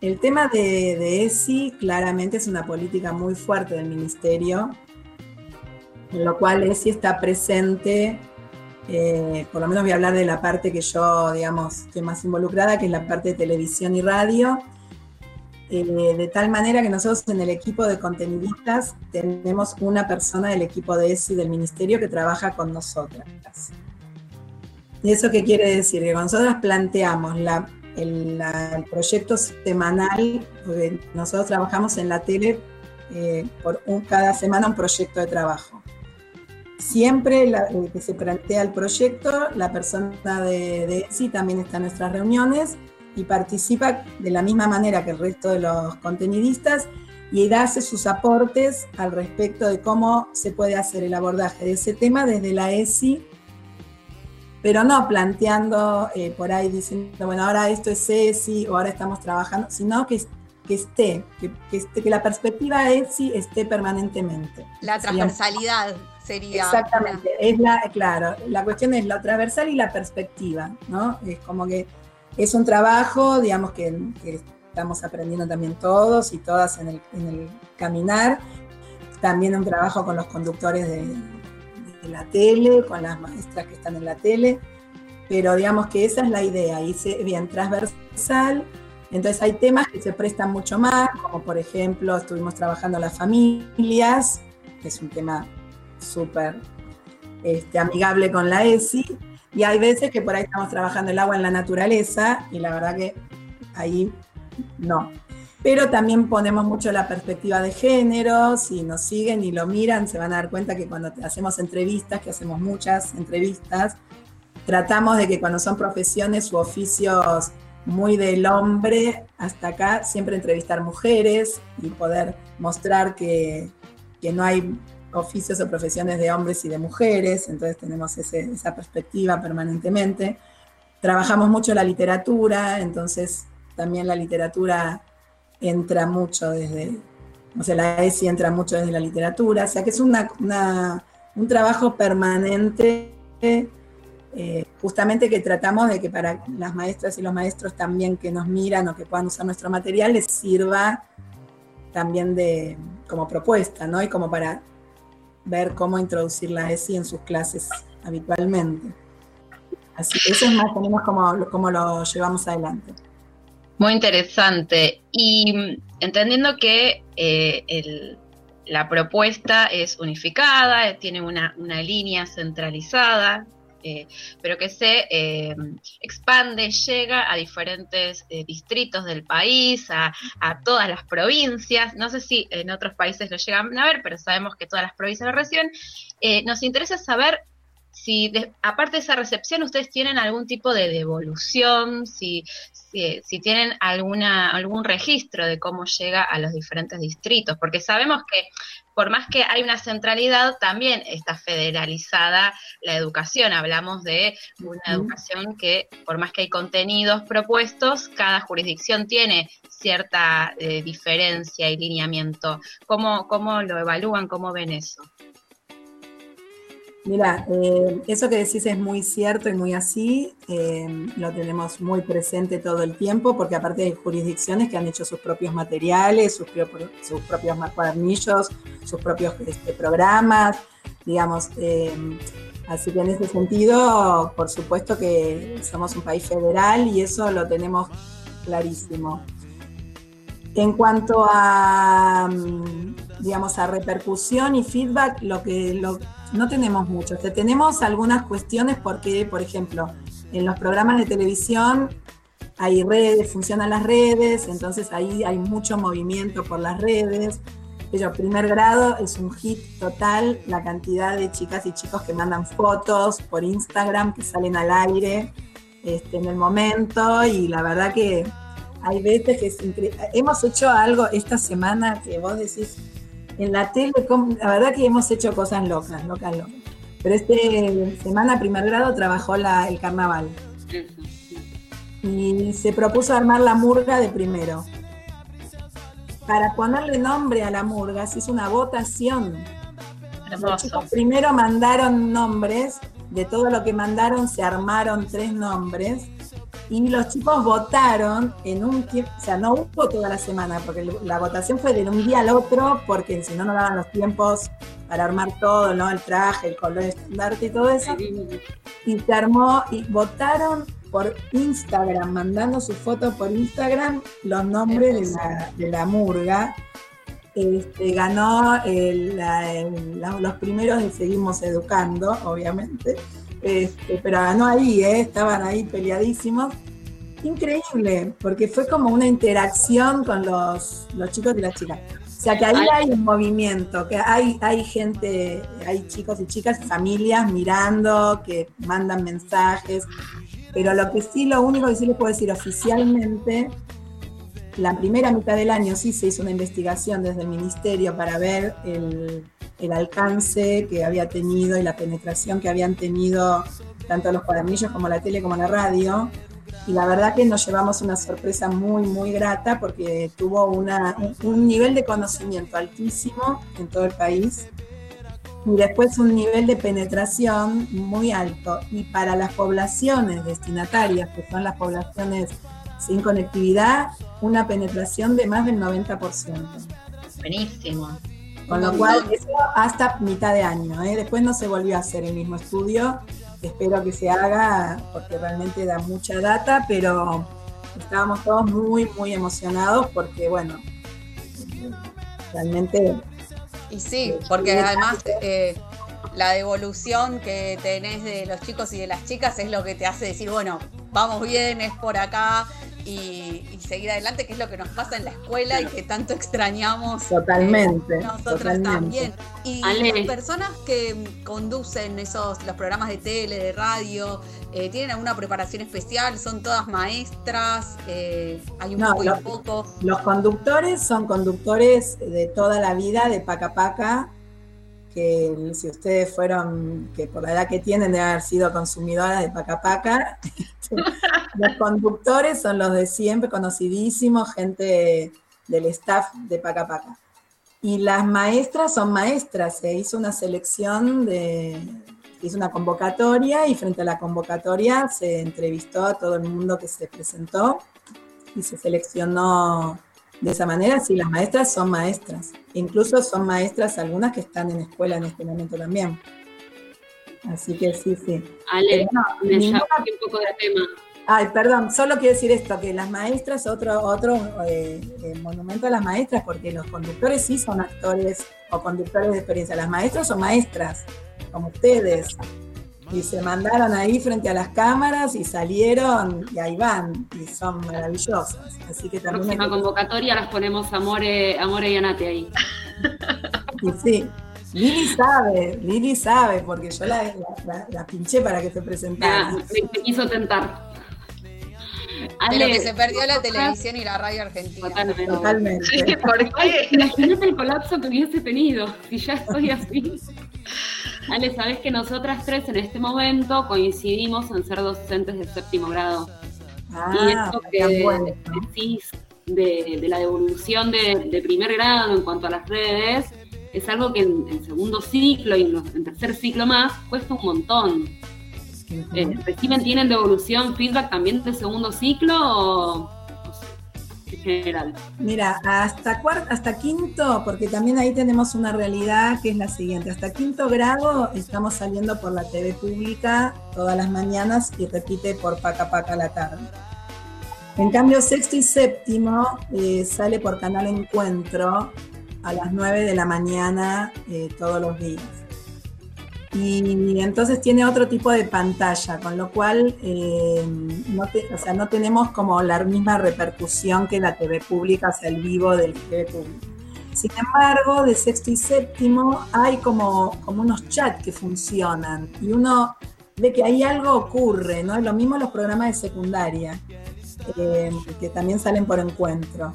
El tema de, de, ESI claramente es una política muy fuerte del ministerio, en lo cual ESI está presente, eh, por lo menos voy a hablar de la parte que yo, digamos, estoy más involucrada, que es la parte de televisión y radio, eh, de tal manera que nosotros en el equipo de contenidistas tenemos una persona del equipo de ESI del ministerio que trabaja con nosotras. ¿Y eso qué quiere decir? Que cuando nosotros planteamos la el, proyecto semanal, nosotros trabajamos en la tele eh, por un, cada semana un proyecto de trabajo. Siempre que se plantea el proyecto, la persona de, de ESI también está en nuestras reuniones y participa de la misma manera que el resto de los contenidistas y hace sus aportes al respecto de cómo se puede hacer el abordaje de ese tema desde la ESI pero no planteando eh, por ahí diciendo, bueno, ahora esto es ESI o ahora estamos trabajando, sino que, que esté, que, que, la perspectiva ESI esté permanentemente. La transversalidad sería. Exactamente, es la, claro, la cuestión es la transversal y la perspectiva, ¿no? Es como que es un trabajo, digamos, que, estamos aprendiendo también todos y todas en el, en el caminar, también un trabajo con los conductores de, en la tele, con las maestras que están en la tele, pero digamos que esa es la idea, y bien transversal. Entonces hay temas que se prestan mucho más, como por ejemplo estuvimos trabajando las familias, que es un tema súper este, amigable con la ESI, y hay veces que por ahí estamos trabajando el agua en la naturaleza, y la verdad que ahí no pero también ponemos mucho la perspectiva de género, si nos siguen y lo miran se van a dar cuenta que cuando hacemos entrevistas, que hacemos muchas entrevistas, tratamos de que cuando son profesiones u oficios muy del hombre, hasta acá siempre entrevistar mujeres y poder mostrar que, que no hay oficios o profesiones de hombres y de mujeres, entonces tenemos esa perspectiva permanentemente. Trabajamos mucho la literatura, entonces también la literatura entra mucho desde, o sea, la ESI entra mucho desde la literatura, o sea que es una, un trabajo permanente, eh, justamente que tratamos de que para las maestras y los maestros también que nos miran o que puedan usar nuestro material les sirva también de, como propuesta, ¿no? Y como para ver cómo introducir la ESI en sus clases habitualmente. Así que eso es más o menos como, como lo llevamos adelante. Muy interesante. Y mm, entendiendo que eh, la propuesta es unificada, eh, tiene una, línea centralizada, eh, pero que se expande, llega a diferentes distritos del país, a, a, todas las provincias. No sé si en otros países lo llegan a ver, pero sabemos que todas las provincias lo reciben. nos interesa saber si aparte de esa recepción ustedes tienen algún tipo de devolución, si, si, tienen alguna, algún registro de cómo llega a los diferentes distritos, porque sabemos que por más que hay una centralidad, también está federalizada la educación. Hablamos de una educación que, por más que hay contenidos propuestos, cada jurisdicción tiene cierta eh, diferencia y lineamiento. ¿Cómo, ¿Cómo lo evalúan? ¿Cómo ven eso? Mira, eh, eso que decís es muy cierto y muy así, eh, lo tenemos muy presente todo el tiempo, porque aparte hay jurisdicciones que han hecho sus propios materiales, sus, propios cuadernillos, sus propios este, programas, digamos. Eh, así que en ese sentido, por supuesto que somos un país federal y eso lo tenemos clarísimo. En cuanto a, mm, digamos, a repercusión y feedback, lo que lo, no tenemos mucho. tenemos algunas cuestiones porque, por ejemplo, en los programas de televisión hay redes, funcionan las redes, entonces ahí hay mucho movimiento por las redes. Pero primer grado es un hit total, la cantidad de chicas y chicos que mandan fotos por Instagram, que salen al aire este, en el momento, y la verdad que hay veces que es. Hemos hecho algo esta semana que vos decís, en la tele, la verdad que hemos hecho cosas locas, locas, locas. Pero este semana, primer grado, trabajó la, el carnaval. Y se propuso armar la murga de primero. Para ponerle nombre a la murga se hizo una votación. Los chicos primero mandaron nombres, de todo lo que mandaron se armaron tres nombres y los chicos votaron en un tiempo, o sea, no hubo toda la semana, porque la votación fue de un día al otro, porque si no, no daban los tiempos para armar todo, ¿no? El traje, el color estandarte y todo eso. Y se armó, y votaron por Instagram, mandando su foto por Instagram, los nombres de la, de la murga. Este, ganó los primeros de Seguimos Educando, obviamente. Este, pero ganó ahí, ¿eh? estaban ahí peleadísimos. Increíble, porque fue como una interacción con los, chicos y las chicas. O sea que ahí hay un movimiento, que hay, hay gente, hay chicos y chicas, familias mirando, que mandan mensajes. Pero lo que sí, lo único que sí les puedo decir oficialmente, la primera mitad del año sí se hizo una investigación desde el ministerio para ver el, el alcance que había tenido y la penetración que habían tenido tanto los cuadernillos como la tele como la radio. Y la verdad que nos llevamos una sorpresa muy, muy grata porque tuvo una, un nivel de conocimiento altísimo en todo el país y después un nivel de penetración muy alto. Y para las poblaciones destinatarias, que son las poblaciones sin conectividad, una penetración de más del 90%. Buenísimo. Con lo cual, eso hasta mitad de año. ¿eh? Después no se volvió a hacer el mismo estudio. Espero que se haga porque realmente da mucha data, pero estábamos todos muy, muy emocionados porque, bueno, realmente... Y sí, porque además eh, la devolución que tenés de los chicos y de las chicas es lo que te hace decir, bueno, vamos bien, es por acá, y, seguir adelante, que es lo que nos pasa en la escuela y que tanto extrañamos. Totalmente. nosotros también. Y las personas que conducen esos los programas de tele, de radio, eh, ¿tienen alguna preparación especial? ¿Son todas maestras? Eh, ¿Hay un poco y un poco? Los conductores son conductores de toda la vida, de Paca Paca que si ustedes fueron, que por la edad que tienen de haber sido consumidoras de Paca Paca, [LAUGHS] los conductores son los de siempre, conocidísimos, gente del staff de Paca Paca. Y las maestras son maestras, se hizo una selección de, hizo una convocatoria y frente a la convocatoria se entrevistó a todo el mundo que se presentó y se seleccionó de esa manera, sí, las maestras son maestras. Incluso son maestras algunas que están en escuela en este momento también. Así que sí, sí. Ale, me un poco de tema. Ay, perdón, solo quiero decir esto, que las maestras, otro, otro eh, eh, monumento a las maestras, porque los conductores sí son actores o conductores de experiencia. Las maestras son maestras, como ustedes y se mandaron ahí frente a las cámaras y salieron y ahí van y son maravillosas. Así que también próxima convocatoria las ponemos Amore, Amore y Anate ahí. Y sí, Lili sabe, Lili sabe, porque yo la, la, pinché para que se presentara. Ah, me, quiso tentar. Ale, que se perdió la televisión y la radio argentina. Totalmente. Totalmente. ¿Por qué? Imagínate el colapso que hubiese tenido si ya estoy así. Ale, sabes que nosotras tres en este momento coincidimos en ser docentes del séptimo grado. Ah, y esto que decís de, la devolución de, primer grado en cuanto a las redes es algo que en, segundo ciclo y en, tercer ciclo más cuesta un montón. Eh, ¿Reciben, tienen devolución, feedback también de segundo ciclo o, Mira, hasta, hasta quinto, porque también ahí tenemos una realidad que es la siguiente. Hasta quinto grado estamos saliendo por la TV pública todas las mañanas y repite por Paca Paca la tarde. En cambio, sexto y séptimo eh, sale por Canal Encuentro a las 9 de la mañana eh, todos los días y entonces tiene otro tipo de pantalla, con lo cual eh, no, o sea, no tenemos como la misma repercusión que la TV pública, sea, el vivo del TV público. Sin embargo, de sexto y séptimo hay como, como unos chats que funcionan y uno ve que ahí algo ocurre, ¿no? Lo mismo los programas de secundaria, eh, que también salen por encuentro.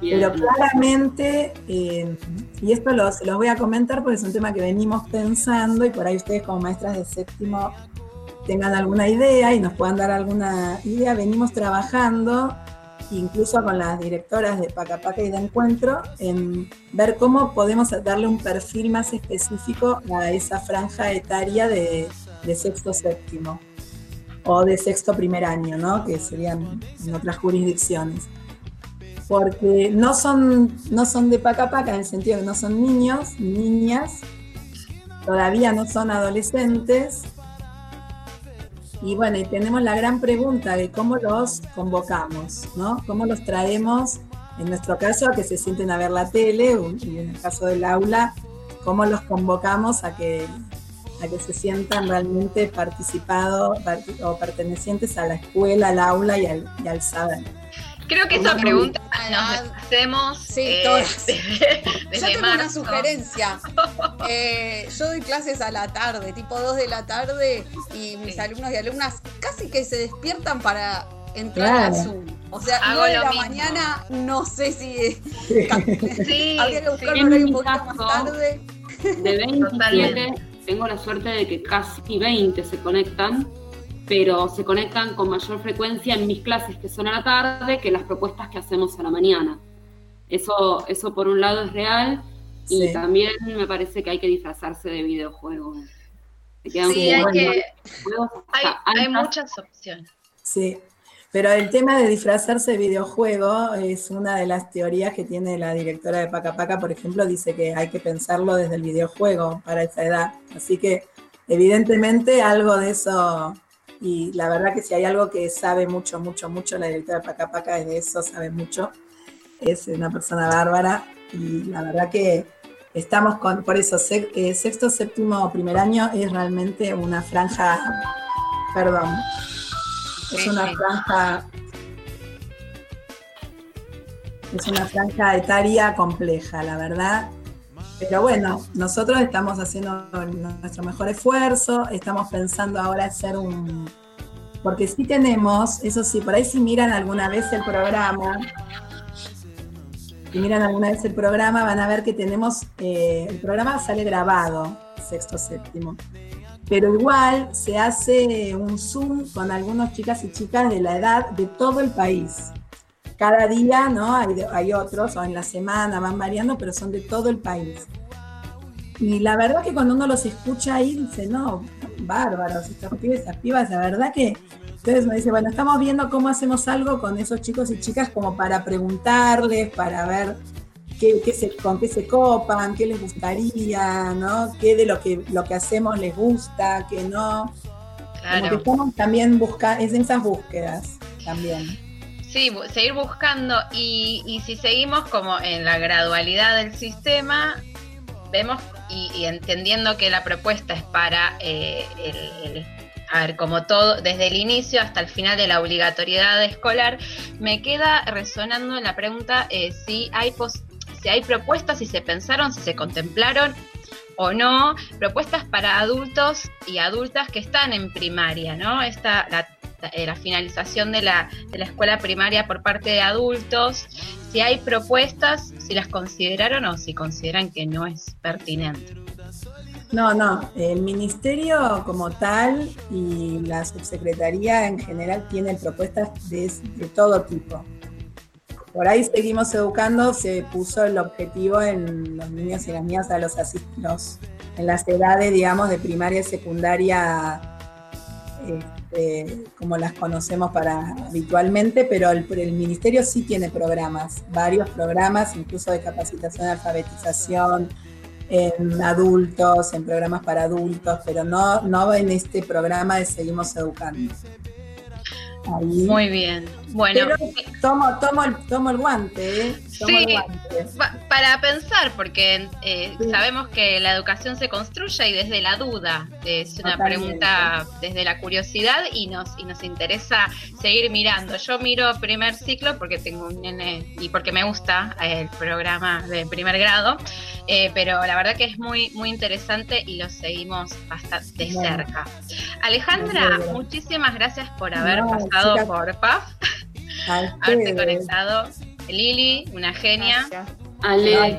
Pero claramente, eh, y esto los, los voy a comentar porque es un tema que venimos pensando y por ahí ustedes como maestras de séptimo tengan alguna idea y nos puedan dar alguna idea, venimos trabajando incluso con las directoras de Paca Paca y de Encuentro, en ver cómo podemos darle un perfil más específico a esa franja etaria de, de sexto séptimo o de sexto primer año, ¿no? que serían en otras jurisdicciones. Porque no son, no son de paca paca en el sentido que no son niños, niñas, todavía no son adolescentes. Y bueno, y tenemos la gran pregunta de cómo los convocamos, ¿no? ¿Cómo los traemos, en nuestro caso, a que se sienten a ver la tele, y en el caso del aula, cómo los convocamos a que, a que se sientan realmente participados o pertenecientes a la escuela, al aula y al, y al saber. Creo que esa pregunta nos hacemos sí, eh, todas. [LAUGHS] yo tengo una sugerencia. [LAUGHS] Eh, yo doy clases a la tarde, tipo 2 de la tarde, y mis alumnos y alumnas casi que se despiertan para entrar a Zoom. O sea, Hago 9 de la mañana, no sé si [LAUGHS] sí, habría que buscar un un poquito más tarde. De 27, tengo la suerte de que casi 20 se conectan pero se conectan con mayor frecuencia en mis clases que son a la tarde que las propuestas que hacemos a la mañana. Eso, eso por un lado es real y también me parece que hay que disfrazarse de videojuegos. Sí, hay, que, hay, muchas opciones. Sí, pero el tema de disfrazarse de videojuego es una de las teorías que tiene la directora de Paca Paca, por ejemplo, dice que hay que pensarlo desde el videojuego para esa edad. Así que evidentemente algo de eso y la verdad que si hay algo que sabe mucho, mucho, mucho la directora de Paca Paca es de eso, sabe mucho. Es una persona bárbara y la verdad que estamos con, por eso, eh, sexto, séptimo, primer año es realmente una franja, perdón, es una franja, es una franja etaria compleja, la verdad. Pero bueno, nosotros estamos haciendo nuestro mejor esfuerzo, estamos pensando ahora hacer un... Porque sí tenemos, eso sí, por ahí si miran alguna vez el programa, si miran alguna vez el programa van a ver que tenemos, eh, el programa sale grabado, sexto, séptimo. Pero igual se hace un Zoom con algunos chicas y chicas de la edad de todo el país cada día, ¿no? Hay, otros, o en la semana van variando, pero son de todo el país. Y la verdad que cuando uno los escucha ahí, dice, no, bárbaros, estos pibes, esas pibas, la verdad que entonces me dice, bueno, estamos viendo cómo hacemos algo con esos chicos y chicas como para preguntarles, para ver qué, se, con qué se copan, qué les gustaría, ¿no? Qué de lo que, lo que hacemos les gusta, qué no. Claro. Como que estamos también buscando, es en esas búsquedas también. Sí, seguir buscando y, si seguimos como en la gradualidad del sistema, vemos y, entendiendo que la propuesta es para eh, el, a ver, como todo, desde el inicio hasta el final de la obligatoriedad escolar, me queda resonando la pregunta eh, si hay si hay propuestas, si se pensaron, si se contemplaron o no, propuestas para adultos y adultas que están en primaria, ¿no? Esta, la eh, la finalización de la, de la escuela primaria por parte de adultos, si hay propuestas, si las consideraron o si consideran que no es pertinente. No, no, el ministerio como tal y la subsecretaría en general tienen propuestas de, todo tipo. Por ahí seguimos educando, se puso el objetivo en los niños y las niñas a los, los en las edades, digamos, de primaria y secundaria eh, eh, como las conocemos para habitualmente, pero el, ministerio sí tiene programas, varios programas, incluso de capacitación alfabetización en adultos, en programas para adultos, pero no, no en este programa de Seguimos Educando. Muy bien. Bueno, tomo, tomo, el, tomo el guante, ¿eh? sí, para pensar, porque eh, sabemos que la educación se construye y desde la duda, es una pregunta desde la curiosidad y nos, y nos interesa seguir mirando. Yo miro primer ciclo porque tengo un nene y porque me gusta el programa de primer grado, eh, pero la verdad que es muy, muy interesante y lo seguimos bastante cerca. Alejandra, muchísimas gracias por haber pasado por PAF, haberte conectado. Lili, una genia. Ale.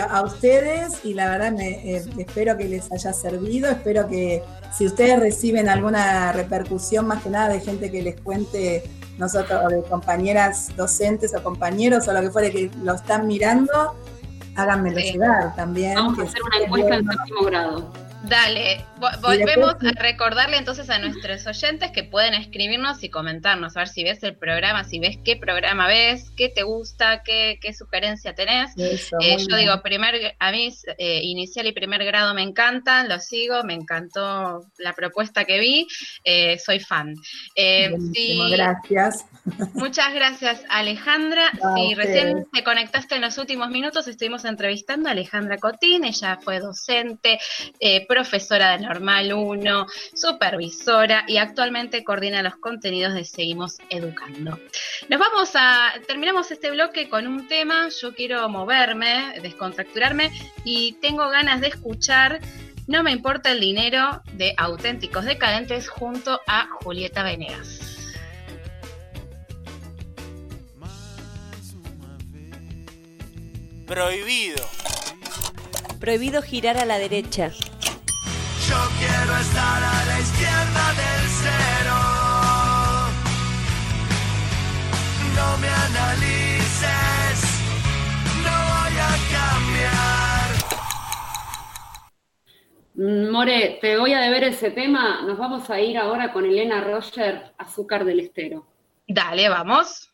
a ustedes y la verdad me, eh, espero que les haya servido, espero que si ustedes reciben alguna repercusión más que nada de gente que les cuente nosotros, o de compañeras docentes o compañeros o lo que fuere que lo están mirando, háganmelo llegar también. Vamos a hacer una encuesta en séptimo grado. Dale, volvemos a recordarle entonces a nuestros oyentes que pueden escribirnos y comentarnos, a ver si ves el programa, si ves qué programa ves, qué te gusta, qué, sugerencia tenés. Eh, yo digo, primer, a mí eh, inicial y primer grado me encantan, lo sigo, me encantó la propuesta que vi, eh, soy fan. gracias. Muchas gracias, Alejandra. si recién te conectaste en los últimos minutos, estuvimos entrevistando a Alejandra Cotín, ella fue docente, profesora de Normal 1, supervisora y actualmente coordina los contenidos de Seguimos Educando. Nos vamos a, terminamos este bloque con un tema, yo quiero moverme, descontracturarme y tengo ganas de escuchar No me importa el dinero de Auténticos Decadentes junto a Julieta Venegas. Prohibido. Prohibido girar a la derecha. Yo quiero estar a la izquierda del cero. No me analices, no voy a cambiar. More, te voy a deber ese tema. Nos vamos a ir ahora con Elena Roger, Azúcar del Estero. Dale, vamos.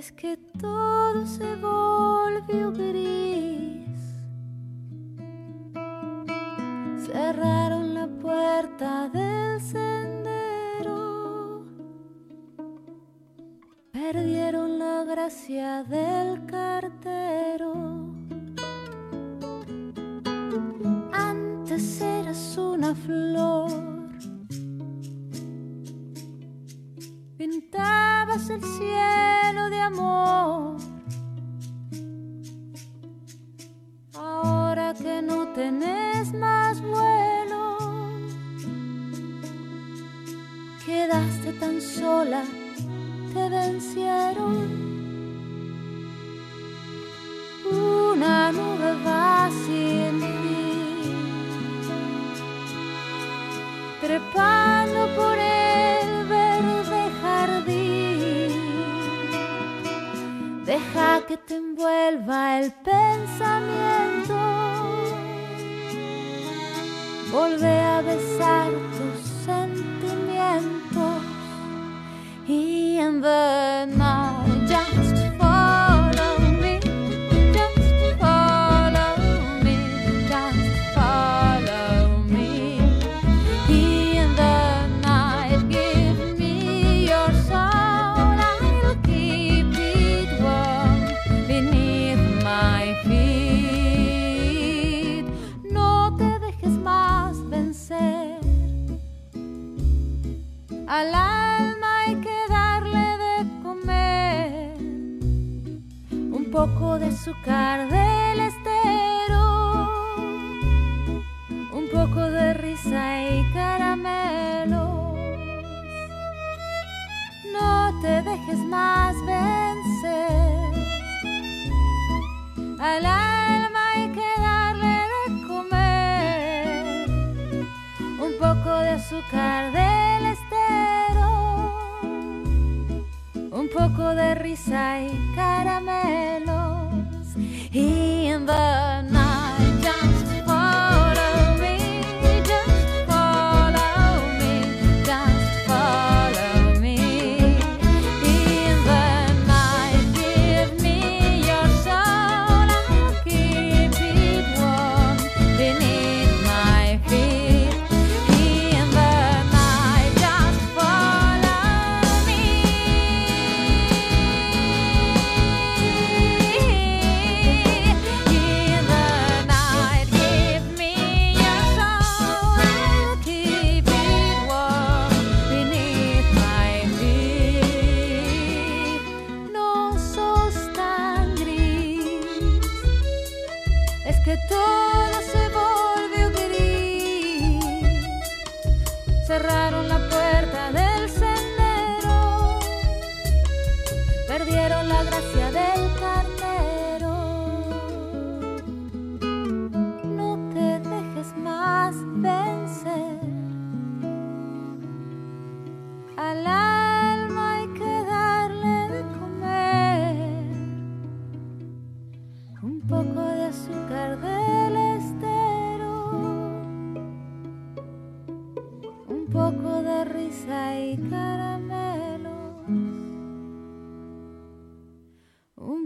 Es que todo se volvió gris. Cerraron la puerta del sendero, perdieron la gracia del cartero. Antes eras una flor pintabas el cielo de amor. Ahora que no tenés más vuelo, quedaste tan sola, te vencieron.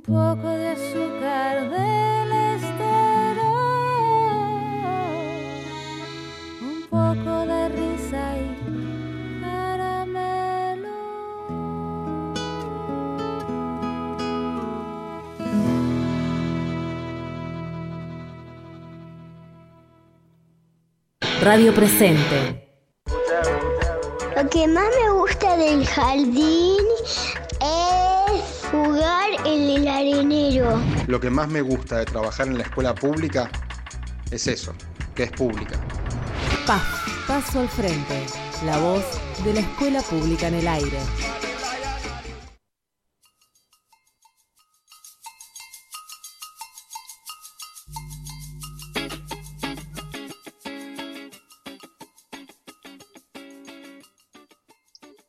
Poco de azúcar del estero, un poco de risa y caramelo. Radio Presente. Lo que más me gusta del jardín en el arenero. Lo que más me gusta de trabajar en la escuela pública es eso, que es pública. PAF, Paso al Frente. La voz de la escuela pública en el aire.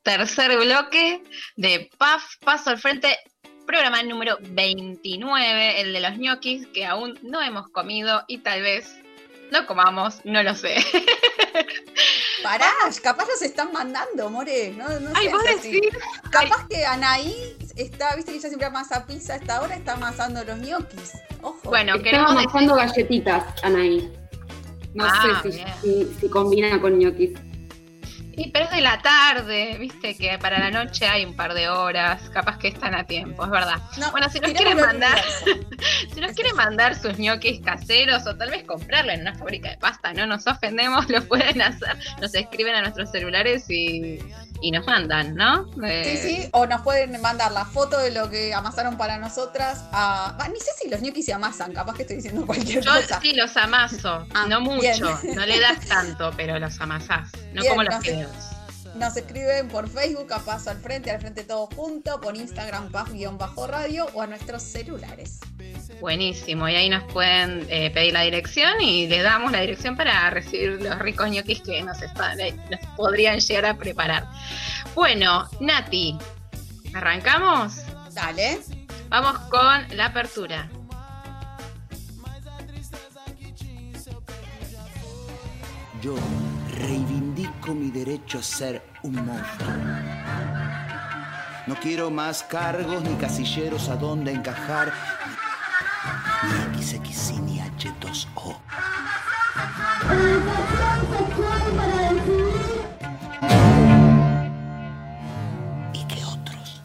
Tercer bloque de PAF, Paso al Frente, programa número 29, el de los ñoquis, que aún no hemos comido y tal vez no comamos, no lo sé. [LAUGHS] Pará, capaz los están mandando, More. No, no Ay, vos así. decís. Capaz que Anaí está, viste que ella siempre amasa pizza, a esta hora está amasando los ñoquis. Ojo. Bueno, Estaba queremos decir- amasando galletitas, Anaí. No Ah, sé si, si- si combina con ñoquis. Y pero es de la tarde, viste que para la noche hay un par de horas, capaz que están a tiempo, es verdad. No, bueno, si nos quieren mandar, [LAUGHS] si nos quieren mandar sus ñoquis caseros o tal vez comprarlo en una fábrica de pasta, no nos ofendemos, [LAUGHS] lo pueden hacer, nos escriben a nuestros celulares y, y nos mandan, ¿no? Sí, Eh, sí, o nos pueden mandar la foto de lo que amasaron para nosotras. A... ah, ni sé si los ñoquis se amasan, capaz que estoy diciendo cualquier Yo cosa. sí los amaso, Ah, no mucho, bien. no le das [LAUGHS] tanto, pero los amasás, no Bien, como los no sé. Nos escriben por Facebook a Paso al Frente, al Frente Todo Junto, por Instagram PAF-radio o a nuestros celulares. Buenísimo, y ahí nos pueden eh, pedir la dirección y les damos la dirección para recibir los ricos ñoquis que nos, están, eh, nos podrían llegar a preparar. Bueno, Nati, ¿arrancamos? Dale. Vamos con la apertura. Yo mi derecho a ser un monstruo. No quiero más cargos ni casilleros a donde encajar, ni XX ni H2O. Y que otros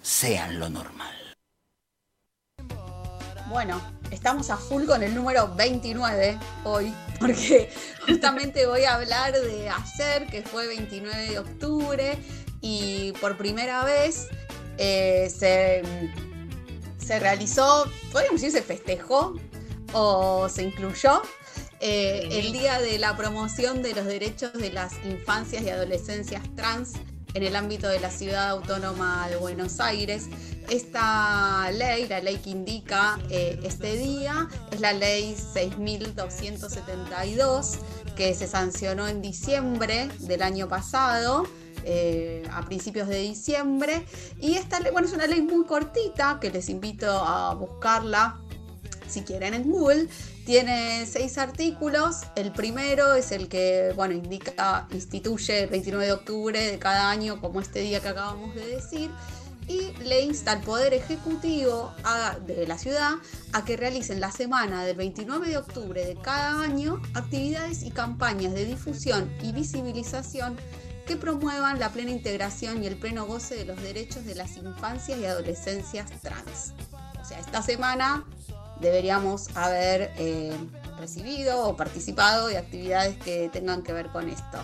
sean lo normal. Bueno, estamos a full con el número 29 hoy, porque [LAUGHS] justamente voy a hablar de ayer, que fue 29 de octubre, y por primera vez eh, se, se realizó, podríamos decir, se festejó o se incluyó eh, el día de la promoción de los derechos de las infancias y adolescencias trans en el ámbito de la ciudad autónoma de Buenos Aires. Esta ley, la ley que indica eh, este día, es la ley 6272 que se sancionó en diciembre del año pasado. eh, a principios de diciembre y esta ley, bueno, es una ley muy cortita que les invito a buscarla si quieren en Google. Tiene seis artículos. El primero es el que, bueno, indica, instituye el 29 de octubre de cada año como este día que acabamos de decir. Y le insta al Poder Ejecutivo de la ciudad a que realicen la semana del 29 de octubre de cada año actividades y campañas de difusión y visibilización que promuevan la plena integración y el pleno goce de los derechos de las infancias y adolescencias trans. O sea, esta semana deberíamos haber eh, recibido o participado de actividades que tengan que ver con esto.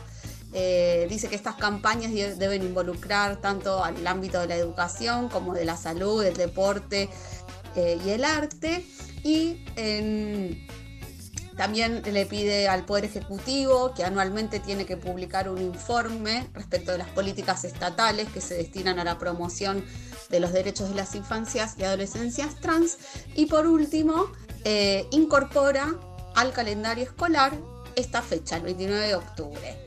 Eh, dice que estas campañas de- deben involucrar tanto al ámbito de la educación como de la salud, el deporte eh, y el arte. Y también le pide al Poder Ejecutivo que anualmente tiene que publicar un informe respecto de las políticas estatales que se destinan a la promoción de los derechos de las infancias y adolescencias trans. Y por último, eh, incorpora al calendario escolar esta fecha, el 29 de octubre.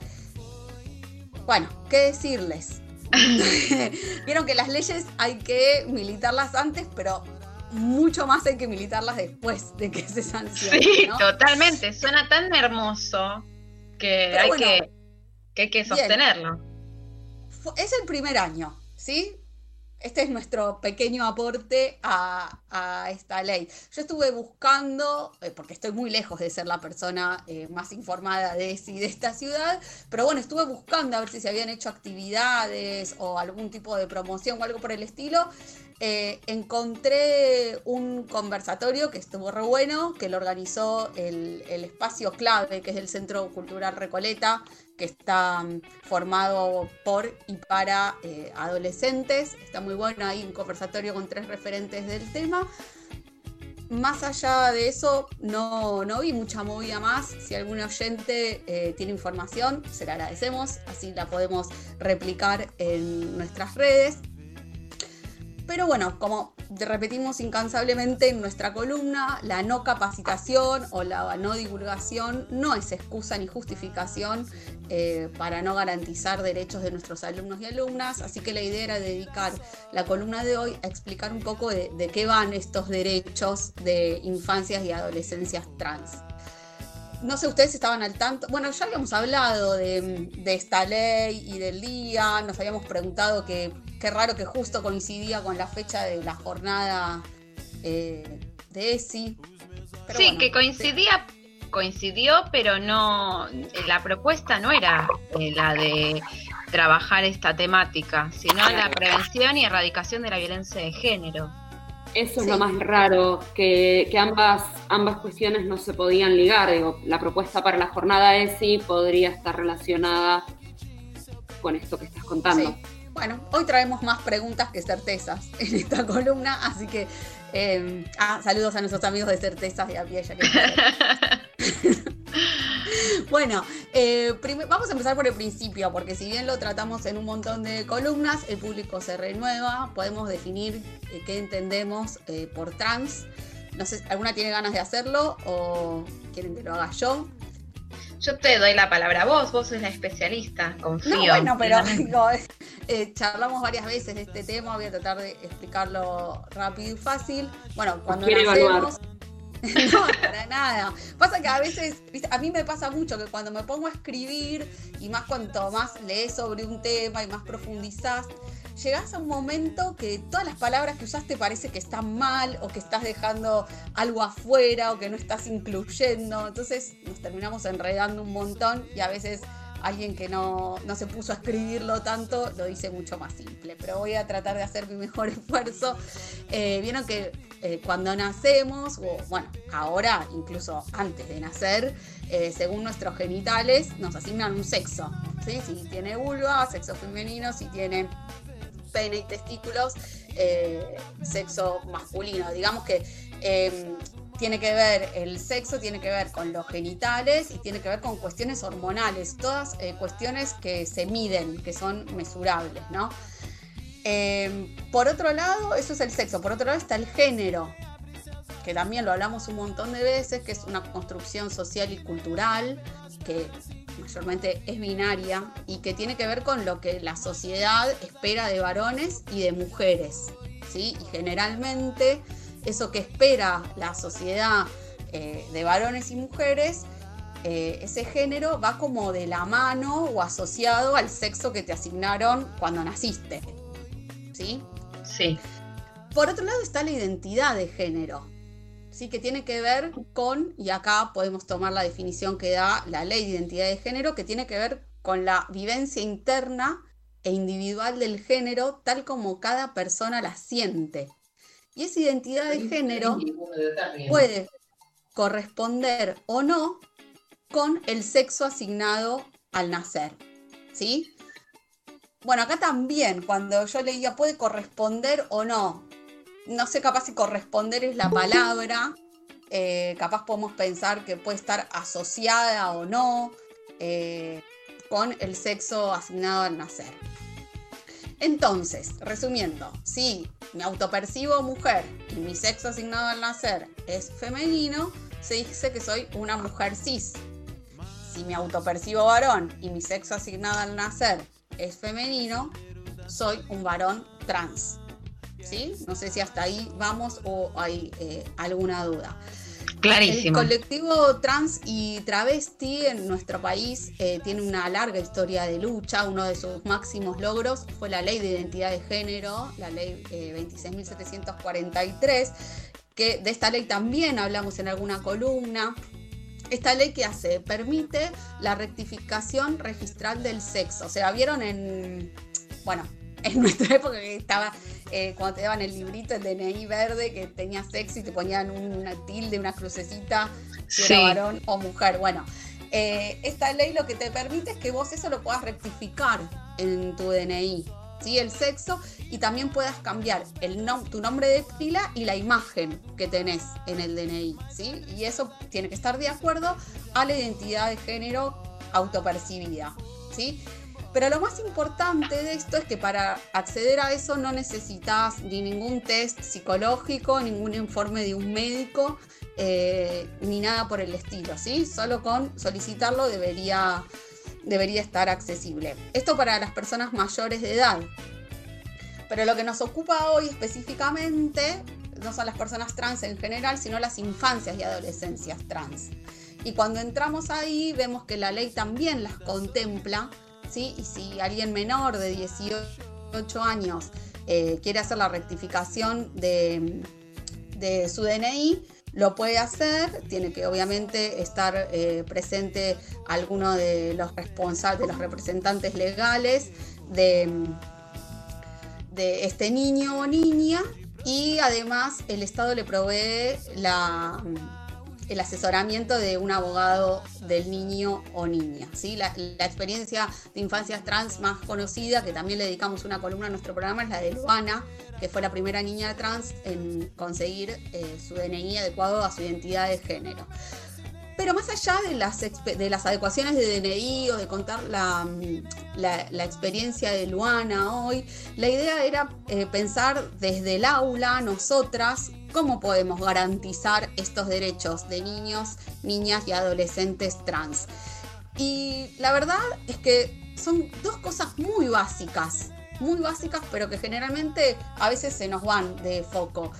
Bueno, ¿qué decirles? [LAUGHS] Vieron que las leyes hay que militarlas antes, pero mucho más hay que militarlas después de que se sancionen. Sí, ¿no? totalmente. Suena tan hermoso que hay bueno, que, que hay que sostenerlo. Es el primer año, ¿sí? Este es nuestro pequeño aporte a, esta ley. Yo estuve buscando, eh, porque estoy muy lejos de ser la persona eh, más informada de, de esta ciudad, pero bueno, estuve buscando a ver si se habían hecho actividades o algún tipo de promoción o algo por el estilo. Eh, encontré un conversatorio que estuvo re bueno, que lo organizó el espacio clave, que es el Centro Cultural Recoleta, que está mm, formado por y para eh, adolescentes. Está muy bueno, hay un conversatorio con tres referentes del tema. Más allá de eso, no, no vi mucha movida más. Si algún oyente eh, tiene información, se la agradecemos. Así la podemos replicar en nuestras redes. Pero bueno, como repetimos incansablemente en nuestra columna, la no capacitación o la no divulgación no es excusa ni justificación eh, para no garantizar derechos de nuestros alumnos y alumnas. Así que la idea era dedicar la columna de hoy a explicar un poco de, de qué van estos derechos de infancias y adolescencias trans no sé, ustedes estaban al tanto. Bueno, ya habíamos hablado de, esta ley y del día. Nos habíamos preguntado que qué raro que justo coincidía con la fecha de la jornada eh, de ESI. sí, que coincidía, coincidió, pero no. La propuesta no era eh, la de trabajar esta temática, sino la prevención y erradicación de la violencia de género. Eso es lo más raro, que, ambas, ambas cuestiones no se podían ligar. Digo, la propuesta para la jornada ESI podría estar relacionada con esto que estás contando. Bueno, hoy traemos más preguntas que certezas [LAUGHS] en esta columna, así que eh, ah, saludos a nuestros amigos de certezas y a Piella. Bueno, eh, vamos a empezar por el principio, porque si bien lo tratamos en un montón de columnas, el público se renueva, podemos definir eh, qué entendemos eh, por trans. No sé, ¿alguna tiene ganas de hacerlo o quieren que lo haga yo? Yo te doy la palabra a vos, vos sos la especialista, confío. No, bueno, pero charlamos varias veces de este tema, voy a tratar de explicarlo rápido y fácil. Bueno, cuando nacemos... [LAUGHS] No, para nada. Pasa que a veces, a mí me pasa mucho que cuando me pongo a escribir, y más cuanto más lees sobre un tema y más profundizás, llegás a un momento que todas las palabras que usaste parece que están mal, o que estás dejando algo afuera, o que no estás incluyendo. Entonces nos terminamos enredando un montón y a veces alguien que no, se puso a escribirlo tanto lo dice mucho más simple, pero voy a tratar de hacer mi mejor [LAUGHS] esfuerzo. Eh, vieron que eh, cuando nacemos, o bueno, ahora incluso antes de nacer, eh, según nuestros genitales, nos asignan un sexo. ¿sí? Si tiene vulva, sexo femenino, si tiene pene y testículos, sexo masculino. Digamos que em, tiene que ver, el sexo tiene que ver con los genitales y tiene que ver con cuestiones hormonales, todas eh, cuestiones que se miden, que son mesurables, ¿no? Em, por otro lado, eso es el sexo, por otro lado está el género, que también lo hablamos un montón de veces, que es una construcción social y cultural, que mayormente es binaria y que tiene que ver con lo que la sociedad espera de varones y de mujeres, ¿sí? Y generalmente eso que espera la sociedad eh, de varones y mujeres, eh, ese género va como de la mano o asociado al sexo que te asignaron cuando naciste. ¿Sí? Sí. Por otro lado está la identidad de género, ¿sí? que tiene que ver con, y acá podemos tomar la definición que da la ley de identidad de género, que tiene que ver con la vivencia interna e individual del género tal como cada persona la siente. Y esa identidad de género puede corresponder o no con el sexo asignado al nacer. ¿Sí? Bueno, acá también, cuando yo leía puede corresponder o no. No sé capaz si corresponder es la palabra. Eh, capaz podemos pensar que puede estar asociada o no eh, con el sexo asignado al nacer. Entonces, resumiendo, si me autopercibo mujer y mi sexo asignado al nacer es femenino, se dice que soy una mujer cis. Si me autopercibo varón y mi sexo asignado al nacer es femenino, soy un varón trans. ¿Sí? No sé si hasta ahí vamos o hay eh, alguna duda. Clarísimo. El colectivo trans y travesti en nuestro país eh, tiene una larga historia de lucha. Uno de sus máximos logros fue la ley de identidad de género, la ley eh, 26.743, que de esta ley también hablamos en alguna columna. Esta ley que hace, permite la rectificación registral del sexo. O sea, vieron en, bueno, en nuestra época que estaba, eh, cuando te daban el librito, el DNI verde, que tenía sexo y te ponían una tilde, una crucecita, si Sí. era varón o mujer. Bueno, eh, esta ley lo que te permite es que vos eso lo puedas rectificar en tu DNI. ¿Sí? el sexo y también puedas cambiar el nom- tu nombre de pila y la imagen que tenés en el DNI. ¿sí? Y eso tiene que estar de acuerdo a la identidad de género autopercibida. ¿sí? Pero lo más importante de esto es que para acceder a eso no necesitas ni ningún test psicológico, ningún informe de un médico, eh, ni nada por el estilo, ¿sí? Solo con solicitarlo debería, debería estar accesible. Esto para las personas mayores de edad. Pero lo que nos ocupa hoy específicamente no son las personas trans en general, sino las infancias y adolescencias trans. Y cuando entramos ahí vemos que la ley también las contempla, Y si alguien menor de 18 años eh, quiere hacer la rectificación de, de su DNI, lo puede hacer, tiene que obviamente estar eh, presente alguno de los responsables, de los representantes legales de, de este niño o niña. Y además el Estado le provee la, el asesoramiento de un abogado del niño o niña. ¿sí? La, experiencia de infancias trans más conocida, que también le dedicamos una columna a nuestro programa, es la de Luana, que fue la primera niña trans en conseguir eh, su DNI adecuado a su identidad de género. Pero más allá de las, de las adecuaciones de DNI o de contar la, mm, la- la experiencia de Luana hoy, la idea era eh, pensar desde el aula, nosotras, cómo podemos garantizar estos derechos de niños, niñas y adolescentes trans. Y la verdad es que son dos cosas muy básicas, muy básicas, pero que generalmente a veces se nos van de foco.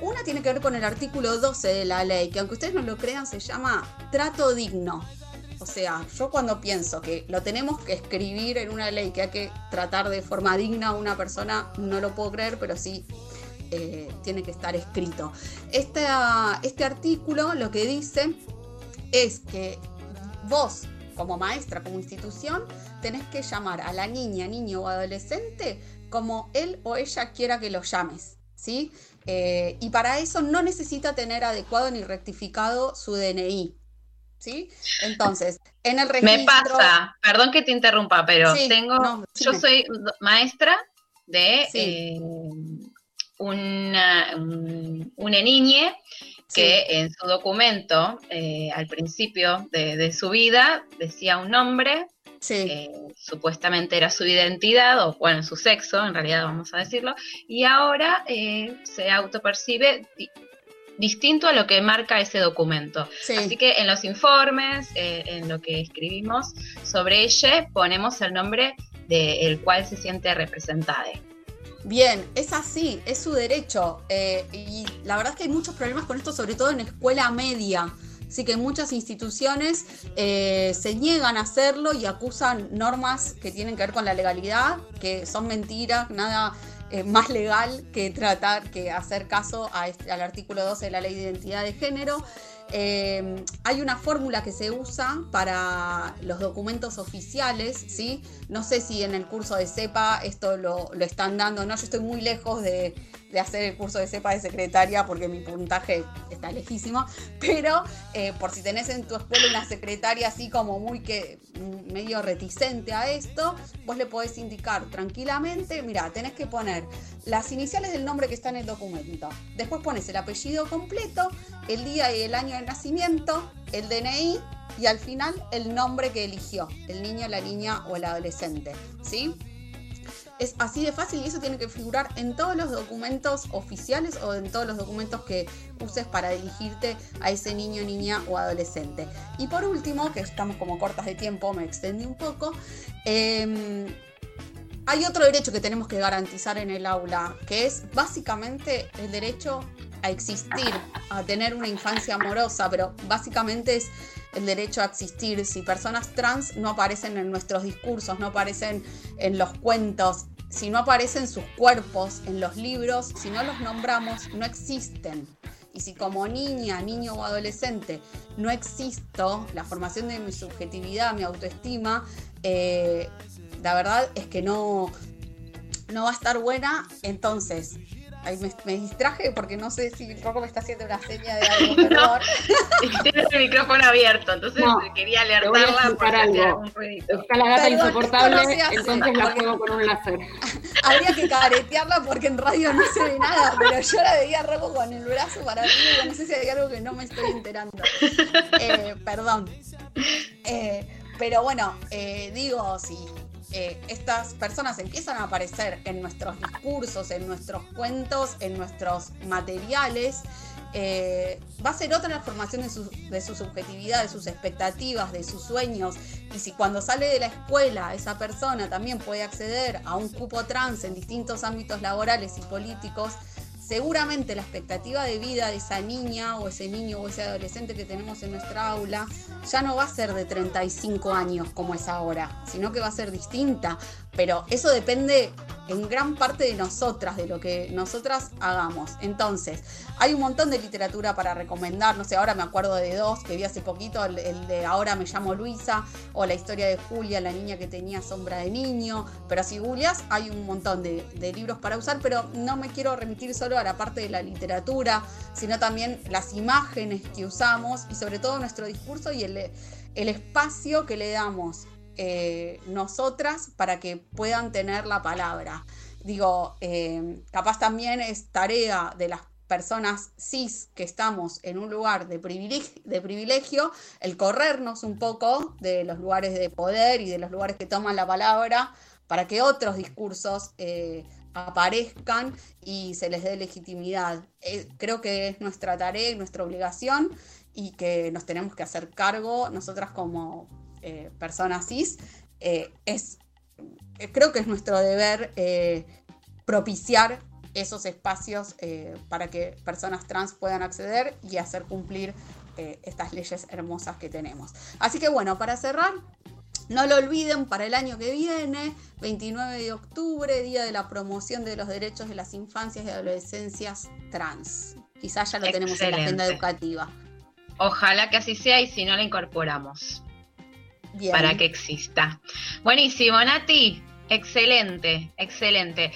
Una tiene que ver con el artículo 12 de la ley, que aunque ustedes no lo crean, se llama trato digno. O sea, yo cuando pienso que lo tenemos que escribir en una ley que hay que tratar de forma digna a una persona, no lo puedo creer, pero sí eh, tiene que estar escrito. Esta- este artículo lo que dice es que vos, como maestra, como institución, tenés que llamar a la niña, niño o adolescente como él o ella quiera que lo llames. ¿sí? Eh, y para eso no necesita tener adecuado ni rectificado su DNI. ¿sí? Entonces, en el registro... Me pasa, perdón que te interrumpa, pero Sí, tengo, no, yo soy maestra de Sí. eh, una, un- una niñe que en su documento, eh, al principio de, de su vida, decía un nombre, eh, supuestamente era su identidad, o bueno, su sexo, en realidad vamos a decirlo, y ahora eh, se autopercibe di- distinto a lo que marca ese documento. Así que en los informes, eh, en lo que escribimos sobre ella, ponemos el nombre del cual se siente representada. Bien, es así, es su derecho. eh, y la verdad es que hay muchos problemas con esto, sobre todo en escuela media. Así que muchas instituciones eh, se niegan a hacerlo y acusan normas que tienen que ver con la legalidad, que son mentiras, nada eh, más legal que tratar, que hacer caso a este- al artículo 12 de la Ley de Identidad de Género. Eh, hay una fórmula que se usa para los documentos oficiales, ¿sí? No sé si en el curso de CEPA esto lo, lo están dando, no, yo estoy muy lejos de, de hacer el curso de CEPA de secretaria porque mi puntaje está lejísimo, pero eh, por si tenés en tu escuela una secretaria así como muy que mm, medio reticente a esto, vos le podés indicar tranquilamente, mira, tenés que poner las iniciales del nombre que está en el documento, después pones el apellido completo, el día y el año de nacimiento, el DNI y al final el nombre que eligió, el niño, la niña o el adolescente, ¿sí? Es así de fácil y eso tiene que figurar en todos los documentos oficiales o en todos los documentos que uses para dirigirte a ese niño, niña o adolescente. Y por último, que estamos como cortas de tiempo, me extendí un poco, eh, hay otro derecho que tenemos que garantizar en el aula, que es básicamente el derecho a existir, a tener una infancia amorosa, pero básicamente es el derecho a existir. Si personas trans no aparecen en nuestros discursos, no aparecen en los cuentos, si no aparecen sus cuerpos en los libros, si no los nombramos, no existen. Y si como niña, niño o adolescente no existo, la formación de mi subjetividad, mi autoestima, eh, la verdad es que no, no va a estar buena. Entonces, Ay, me, distraje porque no sé si Rocco me está haciendo una seña de algo, [LAUGHS] perdón. [LAUGHS] Tienes el micrófono abierto, entonces quería alertarla por algo. Está la gata insoportable, entonces la juego con un láser. [LAUGHS] Habría que caretearla porque en radio no se ve nada, pero yo la veía a Rocco con el brazo para arriba, no sé si hay algo que no me estoy enterando. Eh, perdón. Eh, pero bueno, eh, digo, si eh, estas personas empiezan a aparecer en nuestros discursos, en nuestros cuentos, en nuestros materiales, eh, va a ser otra la formación de su, de su, subjetividad, de sus expectativas, de sus sueños. Y si cuando sale de la escuela esa persona también puede acceder a un cupo trans en distintos ámbitos laborales y políticos, seguramente la expectativa de vida de esa niña o ese niño o ese adolescente que tenemos en nuestra aula ya no va a ser de 35 años como es ahora, sino que va a ser distinta. Pero eso depende en gran parte de nosotras, de lo que nosotras hagamos. Entonces, hay un montón de literatura para recomendar, no sé, ahora me acuerdo de dos que vi hace poquito, el, de Ahora me llamo Luisa, o la historia de Julia, la niña que tenía sombra de niño, pero si googleas hay un montón de, libros para usar, pero no me quiero remitir solo a la parte de la literatura, sino también las imágenes que usamos y sobre todo nuestro discurso y el, espacio que le damos eh, nosotras para que puedan tener la palabra. Digo, eh, capaz también es tarea de las personas cis que estamos en un lugar de privilegio, de privilegio, el corrernos un poco de los lugares de poder y de los lugares que toman la palabra para que otros discursos eh, aparezcan y se les dé legitimidad. creo que es nuestra tarea y nuestra obligación y que nos tenemos que hacer cargo nosotras como, eh, personas cis, eh, es, eh, creo que es nuestro deber propiciar esos espacios para que personas trans puedan acceder y hacer cumplir estas leyes hermosas que tenemos. Así que bueno, para cerrar, no lo olviden para el año que viene, 29 de octubre, Día de la Promoción de los Derechos de las Infancias y Adolescencias Trans. Quizás ya lo tenemos en la agenda educativa. Ojalá que así sea y si no la incorporamos para que exista. Buenísimo, Nati. Excelente, excelente.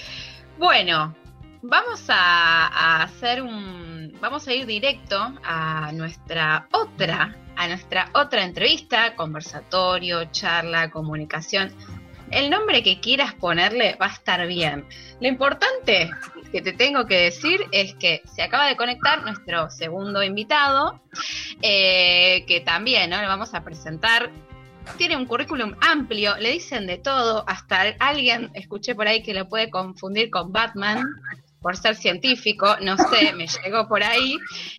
Bueno, vamos a, hacer un. Vamos a ir directo a nuestra otra, a nuestra otra entrevista, conversatorio, charla, comunicación. El nombre que quieras ponerle va a estar bien. Lo importante que te tengo que decir es que se acaba de conectar nuestro segundo invitado, eh, que también le vamos a presentar tiene un currículum amplio, le dicen de todo, hasta alguien, escuché por ahí que lo puede confundir con Batman por ser científico, no sé, me llegó por ahí.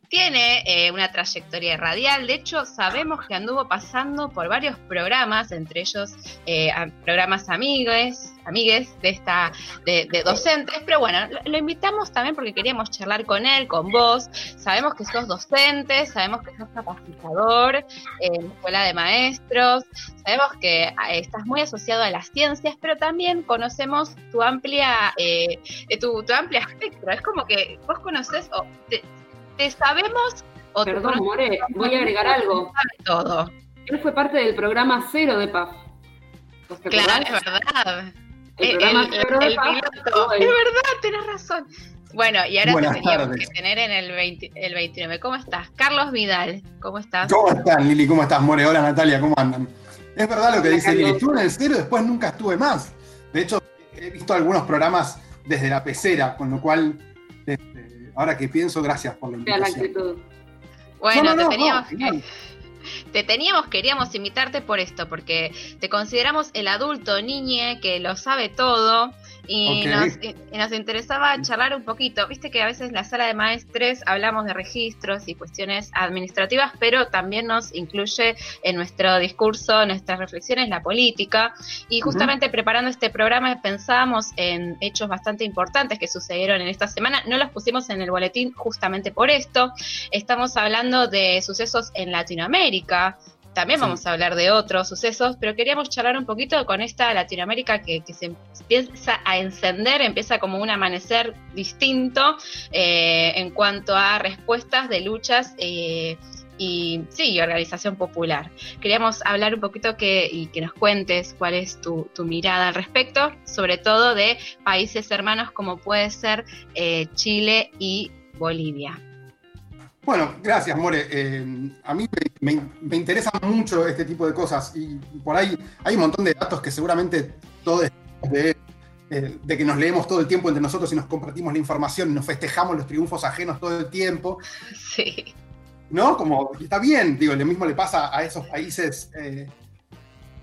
Tiene eh, una trayectoria radial, de hecho sabemos que anduvo pasando por varios programas, entre ellos eh, programas amigues, amigues de esta de, docentes, pero bueno, lo, invitamos también porque queríamos charlar con él, con vos. Sabemos que sos docente, sabemos que sos capacitador en la escuela de maestros, sabemos que eh, estás muy asociado a las ciencias, pero también conocemos tu amplia eh, tu, amplia espectro. Es como que vos conoces o te, sabemos o Perdón, More, voy a agregar algo. Todo. Él fue parte del programa cero de PAF. Claro, es verdad. El, piloto. Es verdad, tenés razón. Bueno, y ahora te teníamos que tener en el, 20, el 29. ¿Cómo estás? Carlos Vidal, ¿cómo estás? ¿Cómo están, Lili? ¿Cómo estás, More? Hola, Natalia, ¿cómo andan? Es verdad lo que dice Lili. Estuve en el cero, después nunca estuve más. De hecho, he visto algunos programas desde la pecera, con lo cual, este, ahora que pienso, gracias por la invitación. Bueno, te teníamos que [LAUGHS] te teníamos, queríamos invitarte por esto, porque te consideramos el adulto niñe que lo sabe todo Y, nos, y- y nos interesaba charlar un poquito. Viste que a veces en la sala de maestres hablamos de registros y cuestiones administrativas, pero también nos incluye en nuestro discurso, nuestras reflexiones, la política. Y justamente preparando este programa pensábamos en hechos bastante importantes que sucedieron en esta semana. No los pusimos en el boletín justamente por esto. Estamos hablando de sucesos en Latinoamérica. También vamos a hablar de otros sucesos, pero queríamos charlar un poquito con esta Latinoamérica que, que se empieza a encender, empieza como un amanecer distinto eh, en cuanto a respuestas de luchas eh, y sí, organización popular. Queríamos hablar un poquito que, y que nos cuentes cuál es tu, tu mirada al respecto, sobre todo de países hermanos como puede ser eh, Chile y Bolivia. Bueno, gracias, More. A mí me, me- me mucho este tipo de cosas y por ahí hay un montón de datos que seguramente todos de, eh, de que nos leemos todo el tiempo entre nosotros y nos compartimos la información, nos festejamos los triunfos ajenos todo el tiempo. Sí. ¿No? Como está bien, digo, lo mismo le pasa a esos países eh,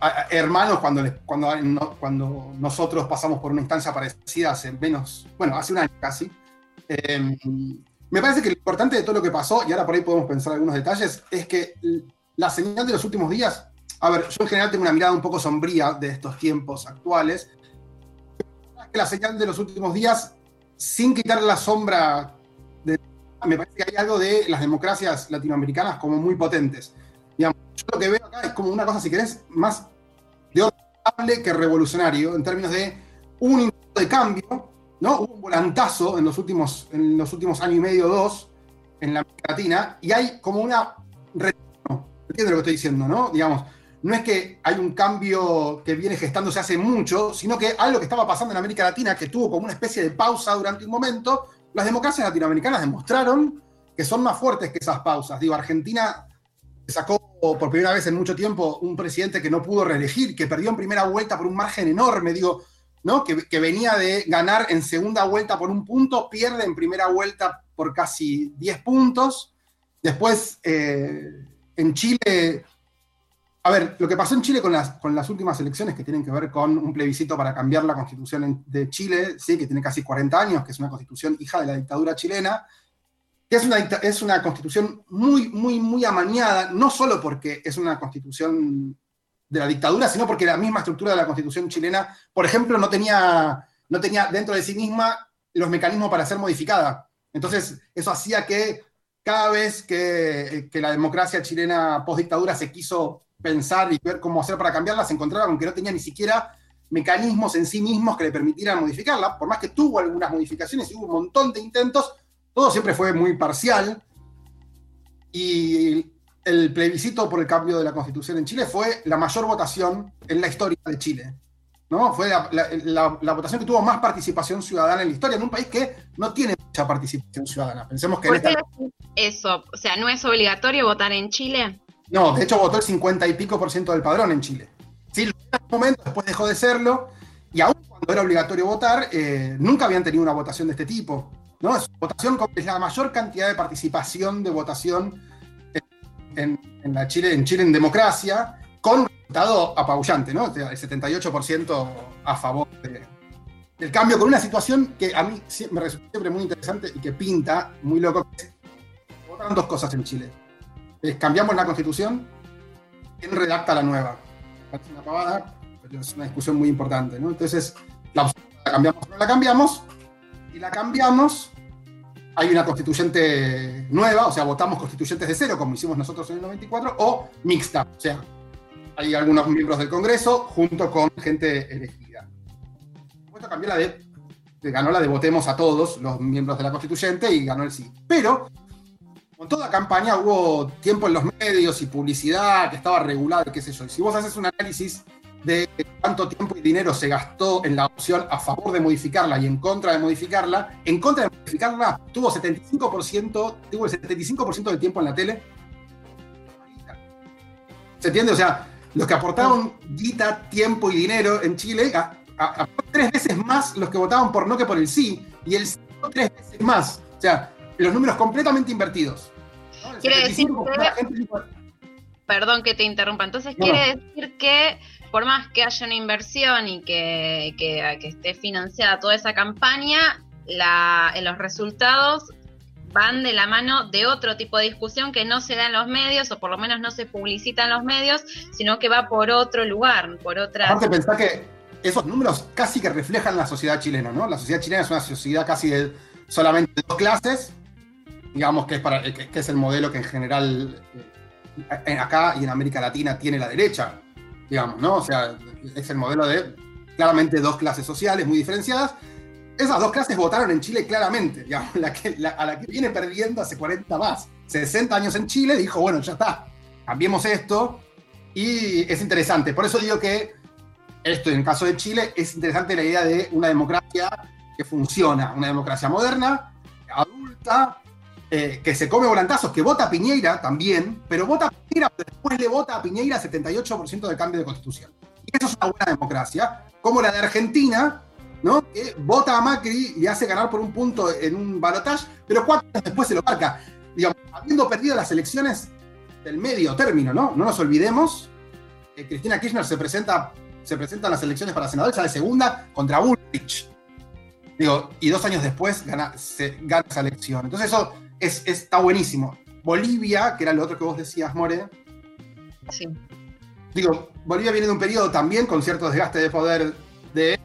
a- a- hermanos cuando, les- cuando, no- cuando nosotros pasamos por una instancia parecida hace menos, bueno, hace un año casi. Eh, me parece que lo importante de todo lo que pasó, y ahora por ahí podemos pensar algunos detalles, es que la señal de los últimos días, a ver, yo en general tengo una mirada un poco sombría de estos tiempos actuales, la señal de los últimos días, sin quitar la sombra de... Me parece que hay algo de las democracias latinoamericanas como muy potentes. Digamos, yo lo que veo acá es como una cosa, si querés, más de orden que revolucionario, en términos de un intento de cambio, ¿no? Un volantazo en los últimos, en los últimos año y medio, dos, en la América Latina, y hay como una. ¿Entiendes lo que estoy diciendo, no? Digamos, no es que hay un cambio que viene gestándose hace mucho, sino que algo que estaba pasando en América Latina, que tuvo como una especie de pausa durante un momento, las democracias latinoamericanas demostraron que son más fuertes que esas pausas. Digo, Argentina sacó por primera vez en mucho tiempo un presidente que no pudo reelegir, que perdió en primera vuelta por un margen enorme, digo, ¿no? Que, venía de ganar en segunda vuelta por un punto, pierde en primera vuelta por casi 10 puntos. Después, eh, en Chile, a ver, lo que pasó en Chile con las, últimas elecciones que tienen que ver con un plebiscito para cambiar la constitución de Chile, ¿sí? que tiene casi 40 años, que es una constitución hija de la dictadura chilena, que es una, dicta- es una constitución muy, muy, muy amañada, no solo porque es una constitución de la dictadura, sino porque la misma estructura de la constitución chilena, por ejemplo, no tenía, no tenía dentro de sí misma los mecanismos para ser modificada. Entonces, eso hacía que cada vez que, que la democracia chilena post-dictadura se quiso pensar y ver cómo hacer para cambiarla, se encontraba con que no tenía ni siquiera mecanismos en sí mismos que le permitieran modificarla, por más que tuvo algunas modificaciones y hubo un montón de intentos, todo siempre fue muy parcial. Y el plebiscito por el cambio de la constitución en Chile fue la mayor votación en la historia de Chile. ¿no? Fue la, la- la- la votación que tuvo más participación ciudadana en la historia, en un país que no tiene mucha participación ciudadana. Pensemos que en ¿Por qué esta... eso? O sea, ¿no es obligatorio votar en Chile? No, de hecho votó el 50 y pico por ciento del padrón en Chile. En un momento, después dejó de serlo, y aún cuando era obligatorio votar, eh, nunca habían tenido una votación de este tipo. ¿no? Es, votación con- la mayor cantidad de participación de votación en, en Chile, en Chile en democracia, con un resultado apabullante, ¿no? Sea, El 78% a favor de- del cambio, con una situación que a mí me resulta siempre muy interesante y que pinta muy loco. dos cosas en Chile. Es cambiamos la constitución, ¿quién redacta la nueva? Una pavada, pero es una discusión muy importante, ¿no? Entonces, la la cambiamos no la cambiamos, y la cambiamos, hay una constituyente nueva, o sea, votamos constituyentes de cero, como hicimos nosotros en el 94, o mixta, o sea, hay algunos miembros del Congreso junto con gente elegida. Por cambió la de- ganó la de votemos a todos los miembros de la constituyente y ganó el sí. Pero, con toda campaña hubo tiempo en los medios y publicidad que estaba regulada, qué sé yo. Y si vos haces un análisis de cuánto tiempo y dinero se gastó en la opción a favor de modificarla y en contra de modificarla, en contra de modificarla tuvo 75%, tuvo el 75% del tiempo en la tele. ¿Se entiende? O sea, los que aportaron guita, tiempo y dinero en Chile, a- tres veces más los que votaban por no que por el sí, y el sí tres veces más. O sea, los números completamente invertidos. ¿no? Quiere decir 75% de que- Perdón que te interrumpa. Entonces No, quiere decir que por más que haya una inversión y que, que- que esté financiada toda esa campaña, la, en los resultados van de la mano de otro tipo de discusión que no se da en los medios, o por lo menos no se publicita en los medios, sino que va por otro lugar, por otra... Aparte, pensá que esos números casi que reflejan la sociedad chilena, ¿no? La sociedad chilena es una sociedad casi de solamente dos clases, digamos que es, para, que, que es el modelo que en general eh, en- acá y en América Latina tiene la derecha, digamos, ¿no? O sea, es el modelo de claramente dos clases sociales muy diferenciadas. Esas dos clases votaron en Chile claramente, digamos, la que, la- a la que viene perdiendo hace 40 más, 60 años en Chile, dijo, bueno, ya está, cambiemos esto, y es interesante. Por eso digo que esto en el caso de Chile es interesante la idea de una democracia que funciona, una democracia moderna, adulta, eh, que se come volantazos, que vota a Piñeira también, pero vota a Piñeira, después le vota a Piñeira 78% de cambio de constitución. Y eso es una buena democracia, como la de Argentina, ¿no? que vota a Macri y hace ganar por un punto en un balotaje, pero cuatro años después se lo marca. Digamos, habiendo perdido las elecciones del medio término, ¿no? No nos olvidemos que Cristina Kirchner se presenta, se presenta en las elecciones para senador, sale segunda contra Bullrich. Digo, y dos años después gana, se, gana esa elección. Entonces eso es, está buenísimo. Bolivia, que era lo otro que vos decías, More. Sí. Digo, Bolivia viene de un periodo también con cierto desgaste de poder de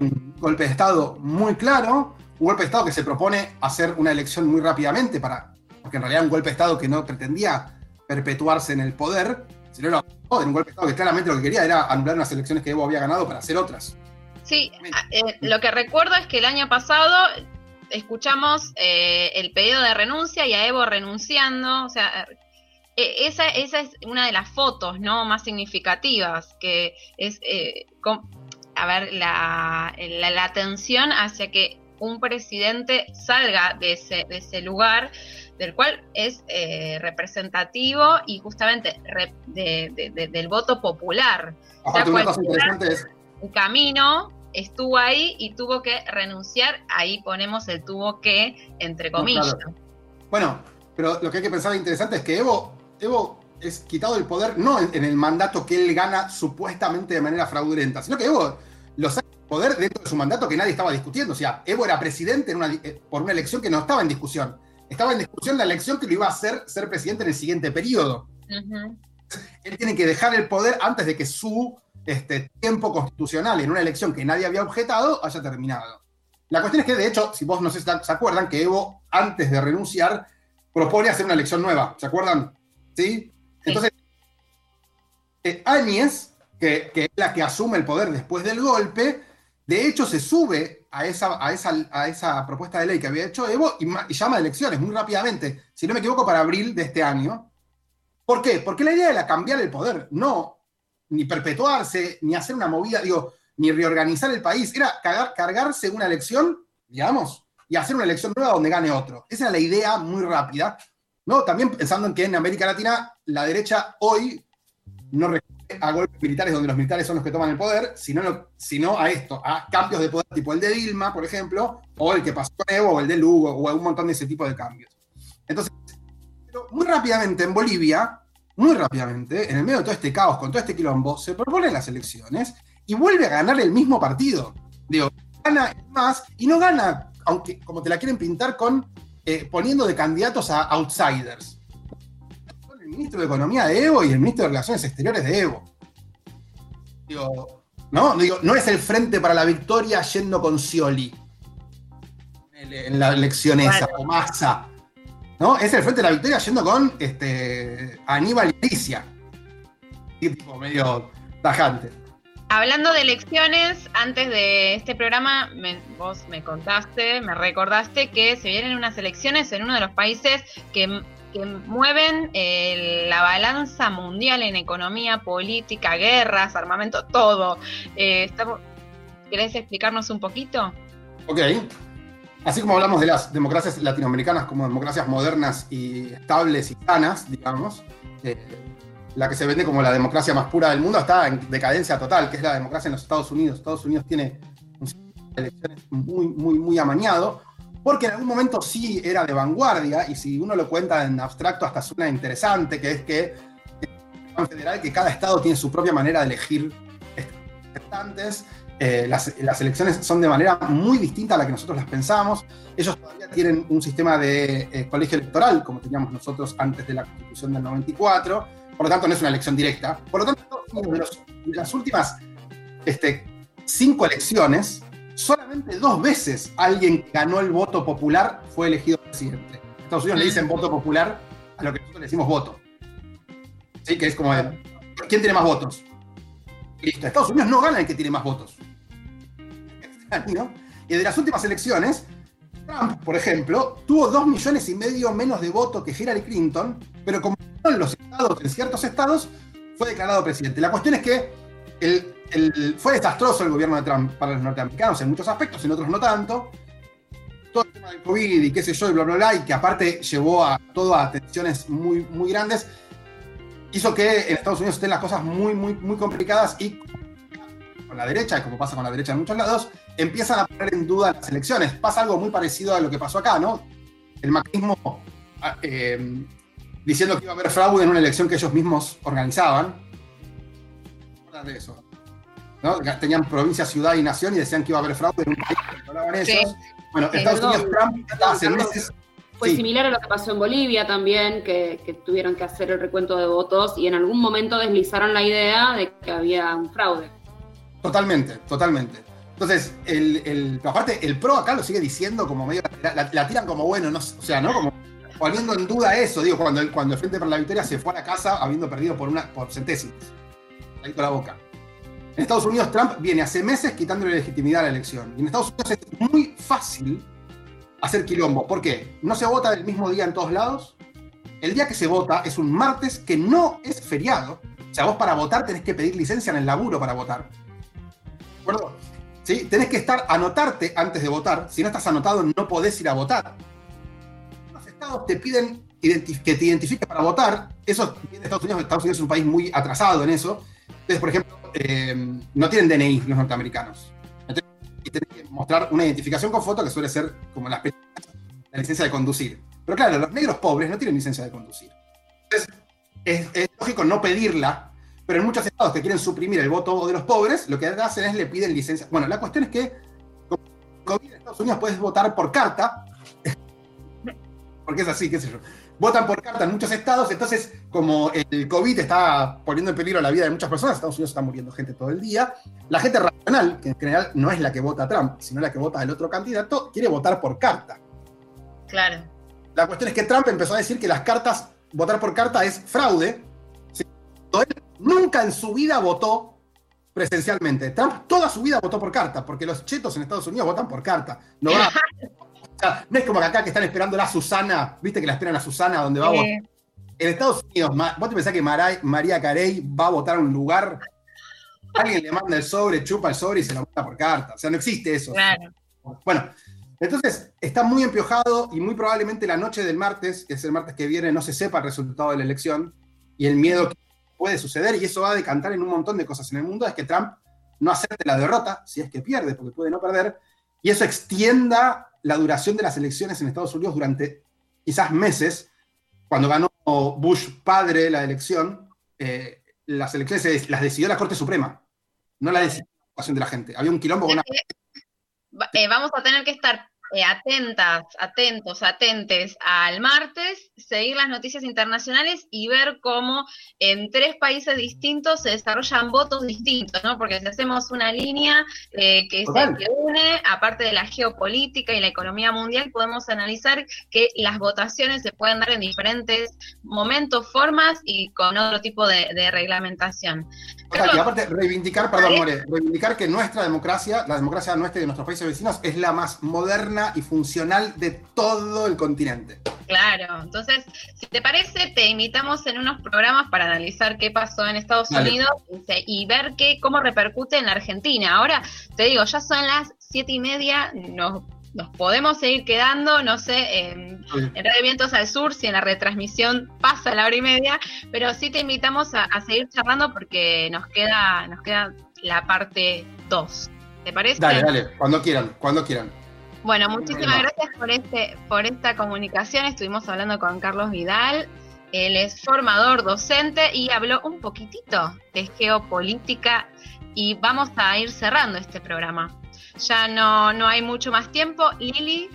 un golpe de Estado muy claro, un golpe de Estado que se propone hacer una elección muy rápidamente, para, porque en realidad un golpe de Estado que no pretendía perpetuarse en el poder, sino era un golpe de Estado que claramente lo que quería era anular unas elecciones que Evo había ganado para hacer otras. Sí, eh, lo que recuerdo es que el año pasado escuchamos eh, el pedido de renuncia y a Evo renunciando, o sea, eh, esa, esa es una de las fotos no más significativas, que es, eh, a ver, la, la, la tensión hacia que un presidente salga de ese, de ese lugar del cual es eh, representativo y justamente re- de- de- de- del voto popular. O sea, Aparte, una cosa cualquiera- interesante es un camino, estuvo ahí y tuvo que renunciar. Ahí ponemos el tuvo que, entre No, comillas. claro. Bueno, pero lo que hay que pensar interesante es que Evo, Evo es quitado el poder no en, en el mandato que él gana supuestamente de manera fraudulenta, sino que Evo lo saca del poder dentro de su mandato que nadie estaba discutiendo. O sea, Evo era presidente en una, eh, por una elección que no estaba en discusión. Estaba en discusión la elección que lo iba a hacer ser presidente en el siguiente periodo. Él tiene que dejar el poder antes de que su este, tiempo constitucional en una elección que nadie había objetado haya terminado. La cuestión es que, de hecho, si vos no si se acuerdan, que Evo, antes de renunciar, propone hacer una elección nueva. ¿Se acuerdan? ¿Sí? Entonces, eh, Áñez, que, que es la que asume el poder después del golpe, de hecho se sube a esa, a esa, a esa propuesta de ley que había hecho Evo y, y llama a elecciones muy rápidamente, si no me equivoco, para abril de este año. ¿Por qué? Porque la idea era cambiar el poder, no ni perpetuarse, ni hacer una movida, digo, ni reorganizar el país, era cagar- cargarse una elección, digamos, y hacer una elección nueva donde gane otro. Esa era la idea muy rápida, ¿no? También pensando en que en América Latina la derecha hoy no recurre a golpes militares donde los militares son los que toman el poder, sino, sino a esto, a cambios de poder tipo el de Dilma, por ejemplo, o el que pasó con Evo, o el de Lugo, o un montón de ese tipo de cambios. Entonces, pero muy rápidamente en Bolivia, muy rápidamente, en el medio de todo este caos, con todo este quilombo, se proponen las elecciones y vuelve a ganar el mismo partido. Digo, gana más y no gana, aunque como te la quieren pintar, con eh, poniendo de candidatos a outsiders. Son el ministro de Economía de Evo y el ministro de Relaciones Exteriores de Evo. Digo, ¿no? Digo, no es el frente para la victoria yendo con Scioli en en la elección esa, o Massa. ¿No? Es el Frente de la Victoria yendo con este, Aníbal y Alicia. Tipo medio tajante. Hablando de elecciones, antes de este programa, me- vos me contaste, me recordaste que se vienen unas elecciones en uno de los países que, que mueven eh, la balanza mundial en economía, política, guerras, armamento, todo. Eh, estamos- ¿Querés explicarnos un poquito? Ok. Así como hablamos de las democracias latinoamericanas como democracias modernas y estables y sanas, digamos, eh, la que se vende como la democracia más pura del mundo está en decadencia total, que es la democracia en los Estados Unidos. Estados Unidos tiene un sistema de elecciones muy, muy, muy amañado, porque en algún momento sí era de vanguardia, y si uno lo cuenta en abstracto hasta suena interesante, que es que federal que cada estado tiene su propia manera de elegir votantes. Eh, las, elecciones son de manera muy distinta a la que nosotros las pensamos. Ellos todavía tienen un sistema de eh, colegio electoral, como teníamos nosotros antes de la constitución del 94. Por lo tanto, no es una elección directa. Por lo tanto, de, los, de las últimas este, cinco elecciones, solamente dos veces alguien que ganó el voto popular fue elegido presidente. Estados Unidos le dicen voto popular a lo que nosotros le decimos voto. ¿Sí? Que es como, ¿quién tiene más votos? Listo. Estados Unidos no gana el que tiene más votos. [LAUGHS] Extraño. Y de las últimas elecciones, Trump, por ejemplo, tuvo dos millones y medio menos de votos que Hillary Clinton, pero como en los estados, en ciertos estados, fue declarado presidente. La cuestión es que el, el, fue desastroso el gobierno de Trump para los norteamericanos en muchos aspectos, en otros no tanto. Todo el tema del COVID y qué sé yo, y bla, bla, bla, y que aparte llevó a todo a tensiones muy, muy grandes, hizo que en Estados Unidos estén las cosas muy, muy, muy complicadas y con la derecha, como pasa con la derecha en muchos lados, empiezan a poner en duda las elecciones. Pasa algo muy parecido a lo que pasó acá, ¿no? El macrismo eh, diciendo que iba a haber fraude en una elección que ellos mismos organizaban. de eso? ¿no? Tenían provincia, ciudad y nación y decían que iba a haber fraude en un país que controlaban ellos. Sí. Bueno, sí, Estados Unidos, Trump, hace meses. Fue sí. similar a lo que pasó en Bolivia también, que, que tuvieron que hacer el recuento de votos y en algún momento deslizaron la idea de que había un fraude. Totalmente, totalmente. Entonces, el, el, aparte, el PRO acá lo sigue diciendo como medio. La, la- tiran como bueno, no, o sea, ¿no? Como poniendo en duda eso, digo, cuando, el- cuando Frente para la Victoria se fue a la casa habiendo perdido por, una, por centésimas. Ahí con la boca. En Estados Unidos, Trump viene hace meses quitándole legitimidad a la elección. Y en Estados Unidos es muy fácil hacer quilombo. ¿Por qué? No se vota el mismo día en todos lados. El día que se vota es un martes que no es feriado. O sea, vos para votar tenés que pedir licencia en el laburo para votar. ¿De acuerdo? ¿Sí? Tenés que estar, anotarte antes de votar. Si no estás anotado, no podés ir a votar. Los estados te piden que te identifiques para votar. Eso tiene Estados Unidos. Estados Unidos es un país muy atrasado en eso. Entonces, por ejemplo, eh, no tienen DNI los norteamericanos. Entonces, tenés que mostrar una identificación con foto que suele ser como la licencia de conducir. Pero claro, los negros pobres no tienen licencia de conducir. Entonces, es, es lógico no pedirla, pero en muchos estados que quieren suprimir el voto de los pobres, lo que hacen es le piden licencia. Bueno, la cuestión es que COVID en Estados Unidos puedes votar por carta, [LAUGHS] porque es así, qué sé yo. Votan por carta en muchos estados, entonces como el COVID está poniendo en peligro la vida de muchas personas, Estados Unidos está muriendo gente todo el día, la gente racional, que en general no es la que vota a Trump, sino la que vota al otro candidato, quiere votar por carta. Claro. La cuestión es que Trump empezó a decir que las cartas, votar por carta es fraude. Él nunca en su vida votó presencialmente. Trump toda su vida votó por carta, porque los chetos en Estados Unidos votan por carta. No, va- o sea, no es como que acá que están esperando a Susana, viste que la esperan a Susana donde va a votar. Eh, En Estados Unidos, vos te pensás que Maray- María Carey va a votar a un lugar, alguien le manda el sobre, chupa el sobre y se lo vota por carta. O sea, no existe eso. claro. Bueno, entonces está muy empiojado y muy probablemente la noche del martes, que es el martes que viene, no se sepa el resultado de la elección y el miedo que puede suceder y eso va a decantar en un montón de cosas en el mundo, es que Trump no acepte la derrota, si es que pierde, porque puede no perder, y eso extienda la duración de las elecciones en Estados Unidos durante quizás meses. Cuando ganó Bush padre la elección, eh, las elecciones las decidió la Corte Suprema, no la decidió la votación de la gente. Había un quilombo con una Va- eh, vamos a tener que estar eh, atentas, atentos, atentes al martes, seguir las noticias internacionales y ver cómo en tres países distintos se desarrollan votos distintos, ¿no? Porque si hacemos una línea eh, que, se, Total. une, aparte de la geopolítica y la economía mundial, podemos analizar que las votaciones se pueden dar en diferentes momentos, formas y con otro tipo de, de reglamentación. O sea, y aparte, reivindicar, perdón, More, reivindicar que nuestra democracia, la democracia nuestra y de nuestros países vecinos, es la más moderna y funcional de todo el continente. Claro, entonces, si te parece, te invitamos en unos programas para analizar qué pasó en Estados Dale. Unidos y, se- y ver qué, cómo repercute en la Argentina. Ahora, te digo, ya son las siete y media, nos, nos podemos seguir quedando, no sé, en, en, Vientos al Sur, si en la retransmisión pasa la hora y media, pero sí te invitamos a, seguir charlando porque nos queda, nos queda la parte 2. ¿Te parece? Dale, dale, cuando quieran, cuando quieran. Bueno, muchísimas gracias por, este, por esta comunicación. Estuvimos hablando con Carlos Vidal, él es formador, docente y habló un poquitito de geopolítica y vamos a ir cerrando este programa ya no, no hay mucho más tiempo. Lili.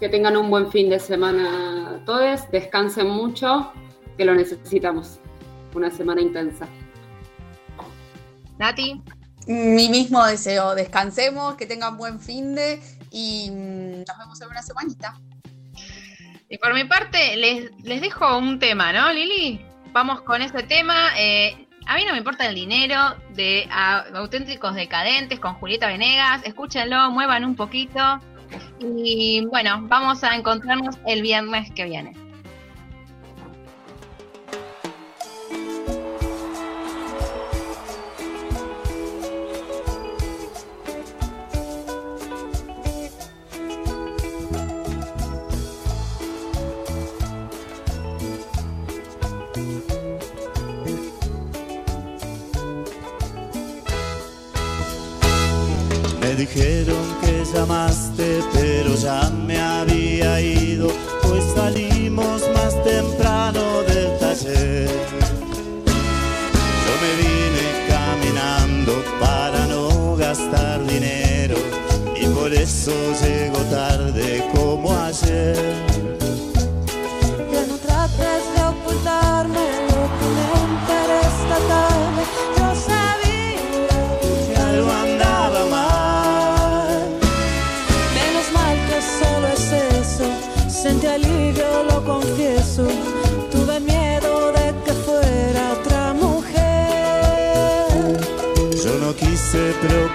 Que tengan un buen fin de semana todos, descansen mucho, que lo necesitamos. Una semana intensa. Nati. Mi mismo deseo, descansemos, que tengan buen fin de y mm, nos vemos en una semanita. Y por mi parte, les, les dejo un tema, ¿no, Lili? Vamos con este tema. Eh, a mí no me importa el dinero de auténticos decadentes con Julieta Venegas. Escúchenlo, muevan un poquito. Y bueno, vamos a encontrarnos el viernes que viene. amaste, pero ya me había ido, pues salimos más temprano del taller. Yo me vine caminando para no gastar dinero y por eso llego tarde como ayer. Que no trates de ocultarme lo que me interesa tarde.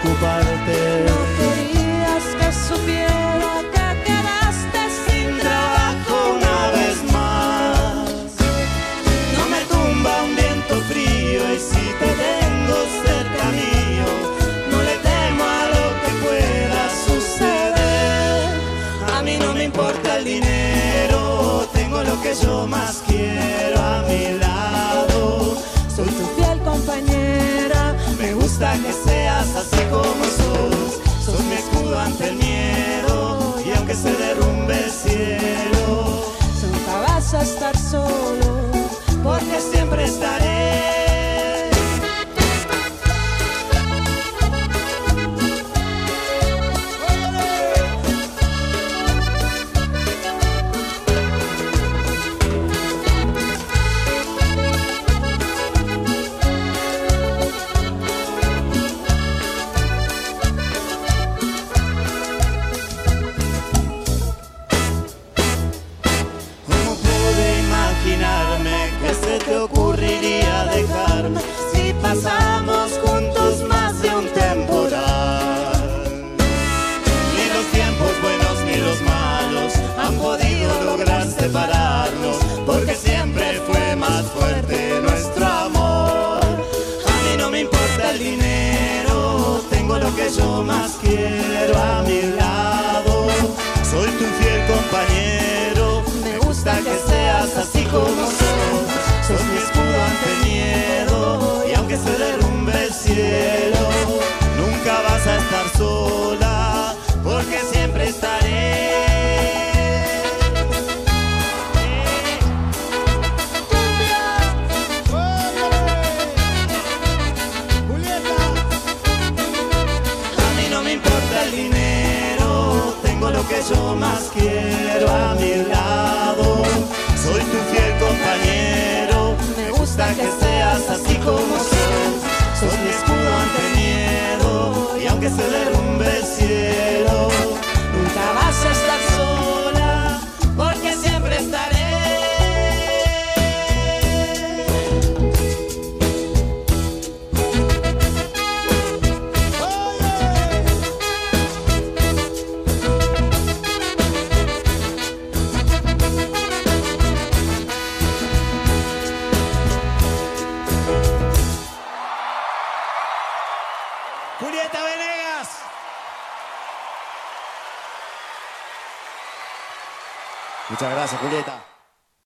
culpa